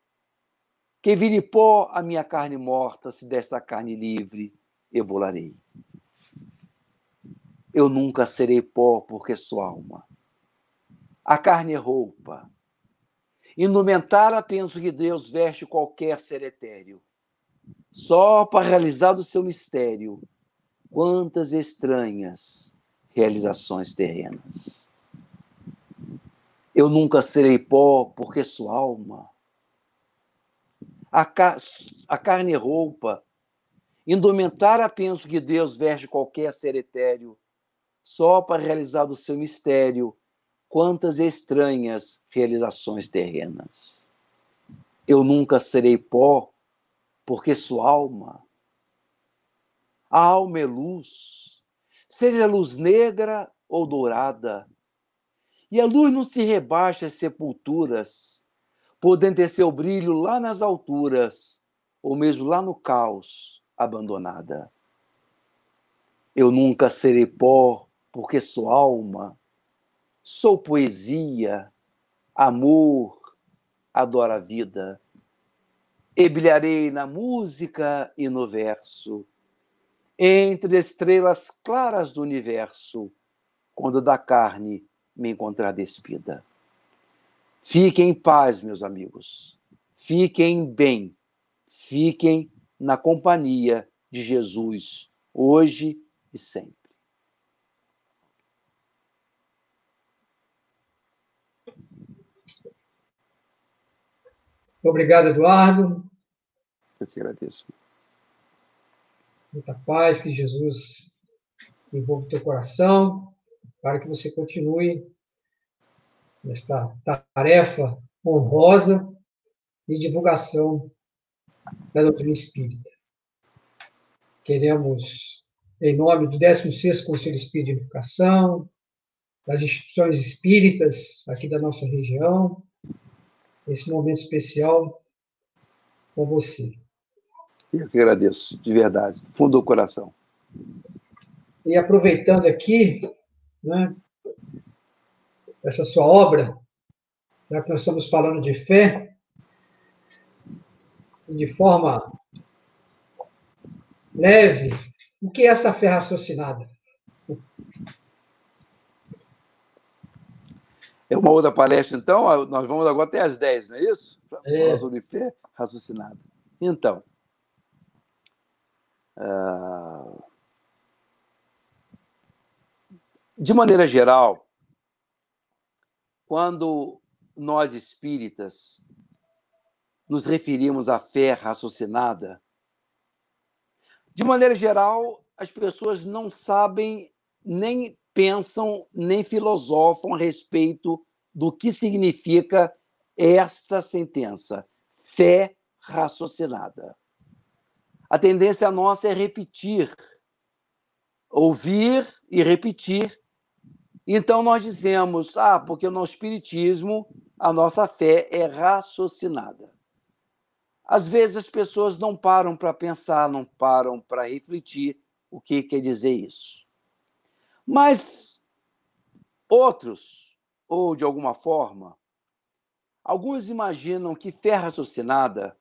Que vire pó a minha carne morta, se desta carne livre eu volarei. Eu nunca serei pó, porque sou alma a carne é roupa. Indumentária, penso que Deus veste qualquer ser etéreo. Só para realizar o seu mistério, quantas estranhas realizações terrenas. Eu nunca serei pó, porque sou alma. A, a carne é roupa. Indumentária, penso que Deus veste qualquer ser etéreo, só para realizar o seu mistério, quantas estranhas realizações terrenas. Eu nunca serei pó, porque sou alma. A alma é luz, seja luz negra ou dourada. E a luz não se rebaixa às sepulturas, podendo ter seu brilho lá nas alturas, ou mesmo lá no caos, abandonada. Eu nunca serei pó, porque sou alma Sou poesia, amor, adoro a vida. E brilharei na música e no verso, entre estrelas claras do universo, quando da carne me encontrar despida. Fiquem em paz, meus amigos. Fiquem bem. Fiquem na companhia de Jesus, hoje e sempre. Obrigado, Eduardo. Eu que agradeço. Muita paz, que Jesus envolva o teu coração, para que você continue nesta tarefa honrosa de divulgação da doutrina espírita. Queremos, em nome do 16º Conselho Espírita de Educação, das instituições espíritas aqui da nossa região, esse momento especial com você. Eu que agradeço, de verdade, fundo do coração. E aproveitando aqui, né, essa sua obra, já que nós estamos falando de fé, de forma leve, o que é essa fé raciocinada? É uma outra palestra, então. Nós vamos agora até às 10, não é isso? É. Falar sobre fé raciocinada. Então. Uh... De maneira geral, quando nós espíritas nos referimos à fé raciocinada, de maneira geral, as pessoas não sabem, nem pensam, nem filosofam a respeito do que significa esta sentença: fé raciocinada. A tendência nossa é repetir, ouvir e repetir. Então nós dizemos, ah, porque no Espiritismo a nossa fé é raciocinada. Às vezes as pessoas não param para pensar, não param para refletir o que quer dizer isso. Mas outros, ou de alguma forma, alguns imaginam que fé raciocinada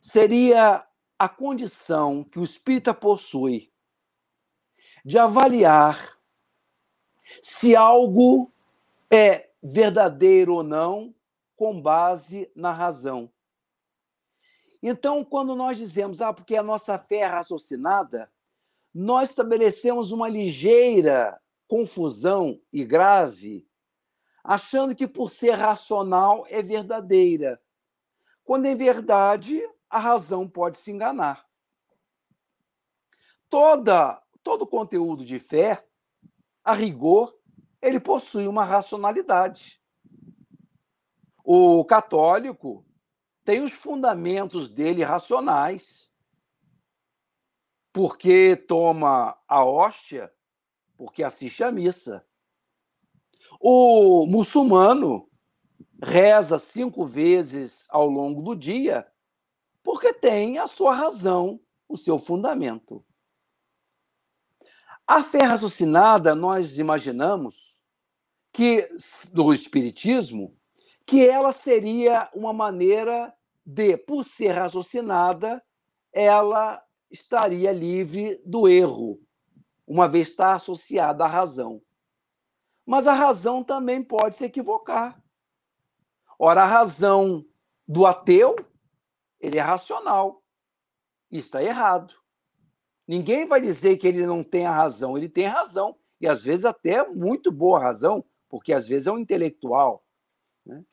seria a condição que o espírita possui de avaliar se algo é verdadeiro ou não com base na razão. Então, quando nós dizemos, ah, porque a nossa fé é raciocinada, nós estabelecemos uma ligeira confusão e grave, achando que por ser racional é verdadeira, quando em verdade a razão pode se enganar. Toda, todo conteúdo de fé, a rigor, ele possui uma racionalidade. O católico tem os fundamentos dele racionais, porque toma a hóstia, porque assiste à missa. O muçulmano reza cinco vezes ao longo do dia, porque tem a sua razão, o seu fundamento. A fé raciocinada, nós imaginamos que, do Espiritismo, que ela seria uma maneira de, por ser raciocinada, ela estaria livre do erro, uma vez está associada à razão. Mas a razão também pode se equivocar. Ora, a razão do ateu, ele é racional. E está errado. Ninguém vai dizer que ele não tem a razão, ele tem razão. E às vezes até muito boa razão, porque às vezes é um intelectual. Né?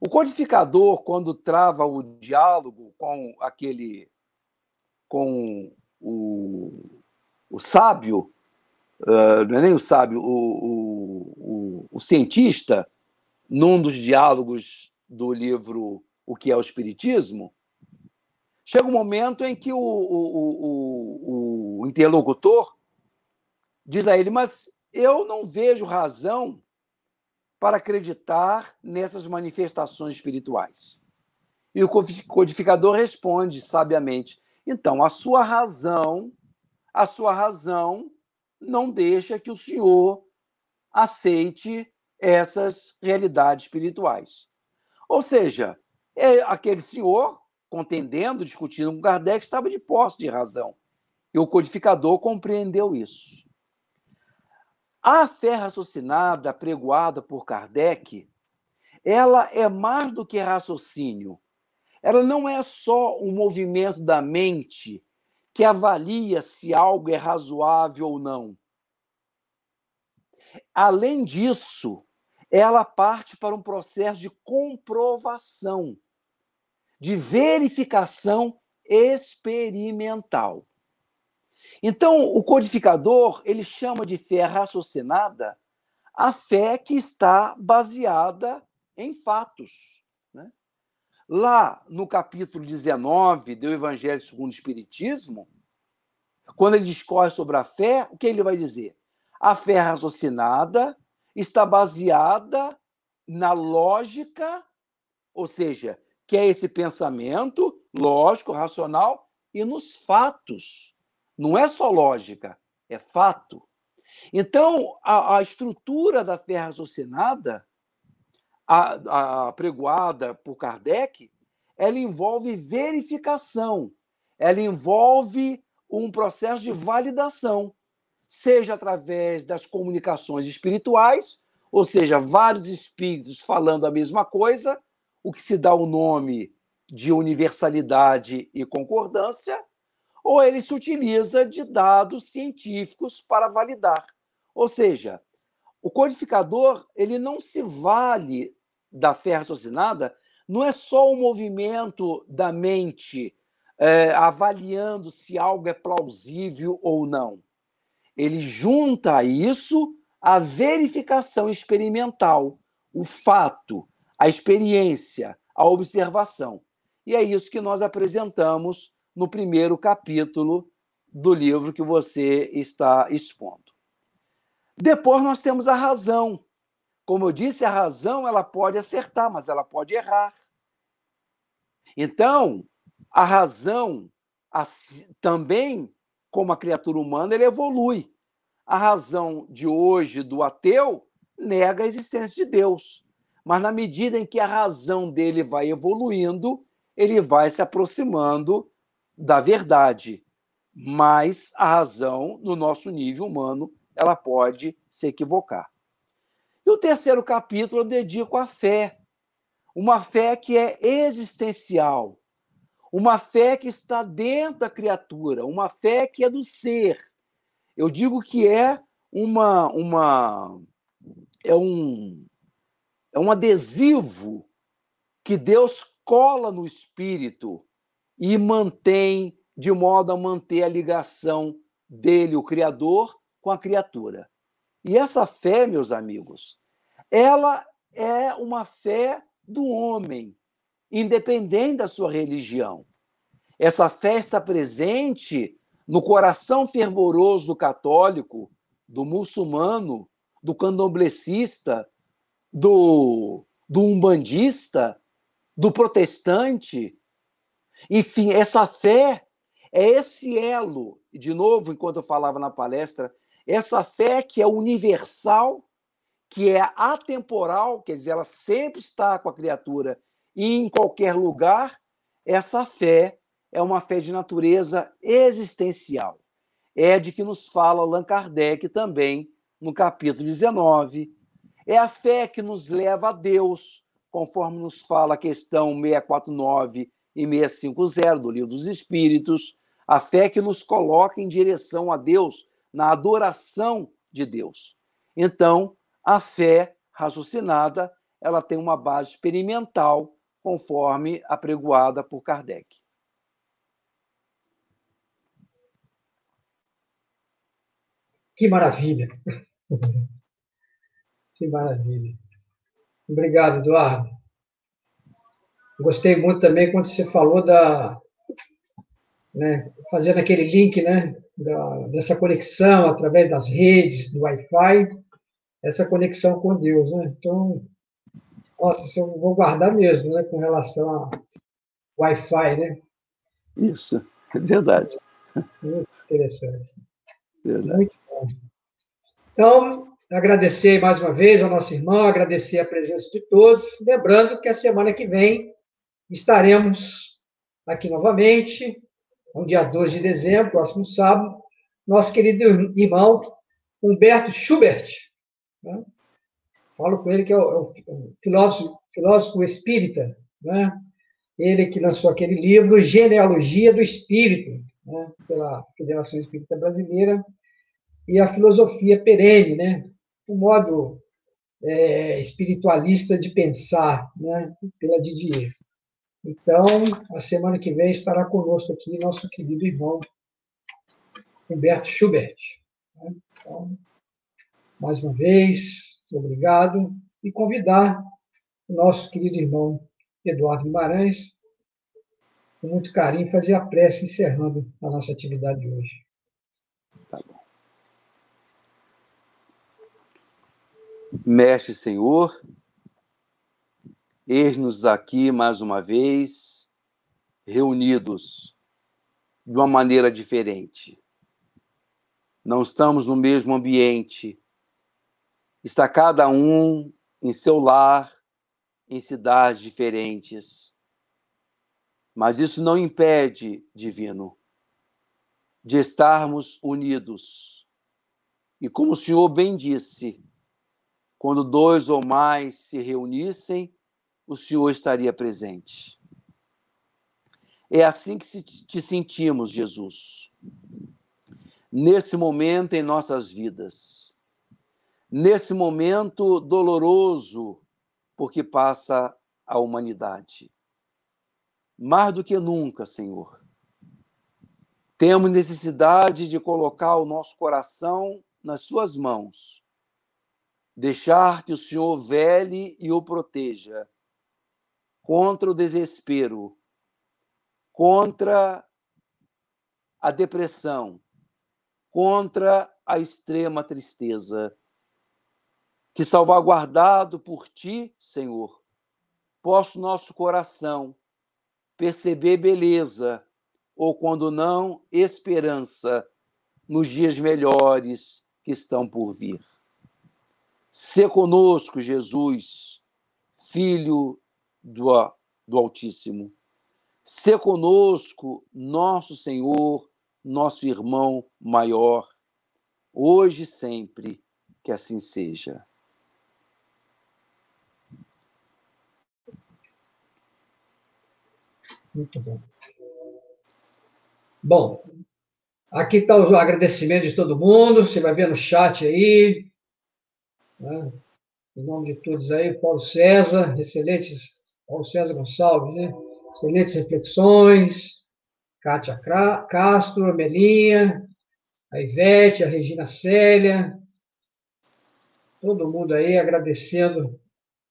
O codificador, quando trava o diálogo com aquele, com o, o sábio, uh, não é nem o sábio, o, o, o, cientista, num dos diálogos do livro O que é o Espiritismo, chega um momento em que o, o, o interlocutor diz a ele: Mas eu não vejo razão para acreditar nessas manifestações espirituais? E o codificador responde sabiamente: então, a sua razão, a sua razão não deixa que o senhor aceite essas realidades espirituais. Ou seja, é aquele senhor, contendendo, discutindo com Kardec, estava de posse de razão. E o codificador compreendeu isso. A fé raciocinada pregoada por Kardec, ela é mais do que raciocínio. Ela não é só um movimento da mente que avalia se algo é razoável ou não. Além disso, ela parte para um processo de comprovação, de verificação experimental. Então, o codificador, ele chama de fé raciocinada a fé que está baseada em fatos. Lá no capítulo 19 do Evangelho segundo o Espiritismo, quando ele discorre sobre a fé, o que ele vai dizer? A fé raciocinada está baseada na lógica, ou seja, que é esse pensamento lógico, racional, e nos fatos não é só lógica, é fato. Então, a, a estrutura da fé raciocinada, a, a pregoada por Kardec, ela envolve verificação, ela envolve um processo de validação, seja através das comunicações espirituais, ou seja, vários espíritos falando a mesma coisa, o que se dá o nome de universalidade e concordância, ou ele se utiliza de dados científicos para validar. Ou seja, o codificador ele não se vale da fé raciocinada, não é só o movimento da mente é, avaliando se algo é plausível ou não. Ele junta a isso a verificação experimental, o fato, a experiência, a observação. E é isso que nós apresentamos no primeiro capítulo do livro que você está expondo. Depois nós temos a razão. Como eu disse, a razão ela pode acertar, mas ela pode errar. Então, a razão também, como a criatura humana, ele evolui. A razão de hoje do ateu nega a existência de Deus. Mas na medida em que a razão dele vai evoluindo, ele vai se aproximando da verdade. Mas a razão, no nosso nível humano, ela pode se equivocar. E o terceiro capítulo eu dedico à fé. Uma fé que é existencial, uma fé que está dentro da criatura, uma fé que é do ser. Eu digo que é uma, uma é um é um adesivo que Deus cola no espírito e mantém de modo a manter a ligação dele, o criador, com a criatura. E essa fé, meus amigos, ela é uma fé do homem, independente da sua religião. Essa fé está presente no coração fervoroso do católico, do muçulmano, do candomblessista, do, do umbandista, do protestante. Enfim, essa fé é esse elo, de novo, enquanto eu falava na palestra, essa fé que é universal, que é atemporal, quer dizer, ela sempre está com a criatura e em qualquer lugar, essa fé é uma fé de natureza existencial. É de que nos fala Allan Kardec também no capítulo 19. É a fé que nos leva a Deus, conforme nos fala a questão 649 e 650 do Livro dos Espíritos. A fé que nos coloca em direção a Deus, na adoração de Deus. Então, a fé raciocinada, ela tem uma base experimental, conforme apregoada por Kardec. Que maravilha! Que maravilha. Obrigado, Eduardo. Gostei muito também quando você falou da. Né, fazendo aquele link, né? Da, dessa conexão através das redes, do Wi-Fi, essa conexão com Deus, né? Então, nossa, isso eu vou guardar mesmo, né, com relação a Wi-Fi, né? Isso, é verdade. Muito interessante. Verdade. Muito bom. Então, agradecer mais uma vez ao nosso irmão, agradecer a presença de todos, lembrando que a semana que vem estaremos aqui novamente, no dia 2 de dezembro, próximo sábado, nosso querido irmão Humberto Schubert. Né? Falo com ele que é o, é o filósofo, filósofo espírita, né? ele que lançou aquele livro Genealogia do Espírito, né? pela Federação Espírita Brasileira, e a filosofia perene, né? o modo é, espiritualista de pensar, né? pela Didier. Então, a semana que vem estará conosco aqui nosso querido irmão Humberto Schubert. Né? Então, mais uma vez, obrigado e convidar o nosso querido irmão Eduardo Guimarães, com muito carinho, fazer a prece encerrando a nossa atividade de hoje. Tá bom. Mestre Senhor, Eis-nos aqui mais uma vez, reunidos de uma maneira diferente. Não estamos no mesmo ambiente. Está cada um em seu lar, em cidades diferentes. Mas isso não impede, divino, de estarmos unidos. E como o Senhor bem disse, quando dois ou mais se reunissem, o Senhor estaria presente. É assim que te sentimos, Jesus. Nesse momento em nossas vidas, nesse momento doloroso porque passa a humanidade. Mais do que nunca, Senhor, temos necessidade de colocar o nosso coração nas Suas mãos, deixar que o Senhor vele e o proteja contra o desespero, contra a depressão, contra a extrema tristeza que salvaguardado por ti, Senhor, possa nosso coração perceber beleza, ou quando não, esperança nos dias melhores que estão por vir. Se conosco, Jesus, Filho do, do Altíssimo. Se conosco, nosso Senhor, nosso irmão maior, hoje e sempre, que assim seja. Muito bom. Bom, aqui está o agradecimento de todo mundo. Você vai ver no chat aí. Né? Em nome de todos aí, Paulo César, excelentes, Paulo César Gonçalves, né? Excelentes reflexões. Kátia Castro, a Melinha, a Ivete, a Regina Célia, todo mundo aí agradecendo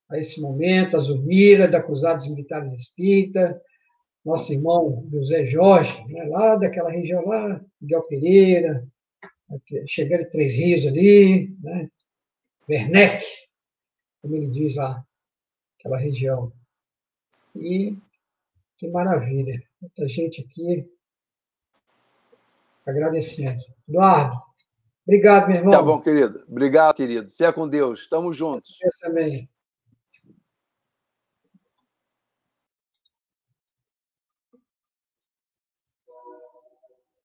a esse momento, a Zumira, da Cruzados Militares Espírita, nosso irmão José Jorge, né, lá daquela região lá, Miguel Pereira, chegando Três Rios ali, né, Werneck, como ele diz lá, aquela região. E que maravilha, muita gente aqui agradecendo. Eduardo, obrigado, meu irmão. Tá bom, querido. Obrigado, querido. Fé com Deus. Estamos juntos. Eu também.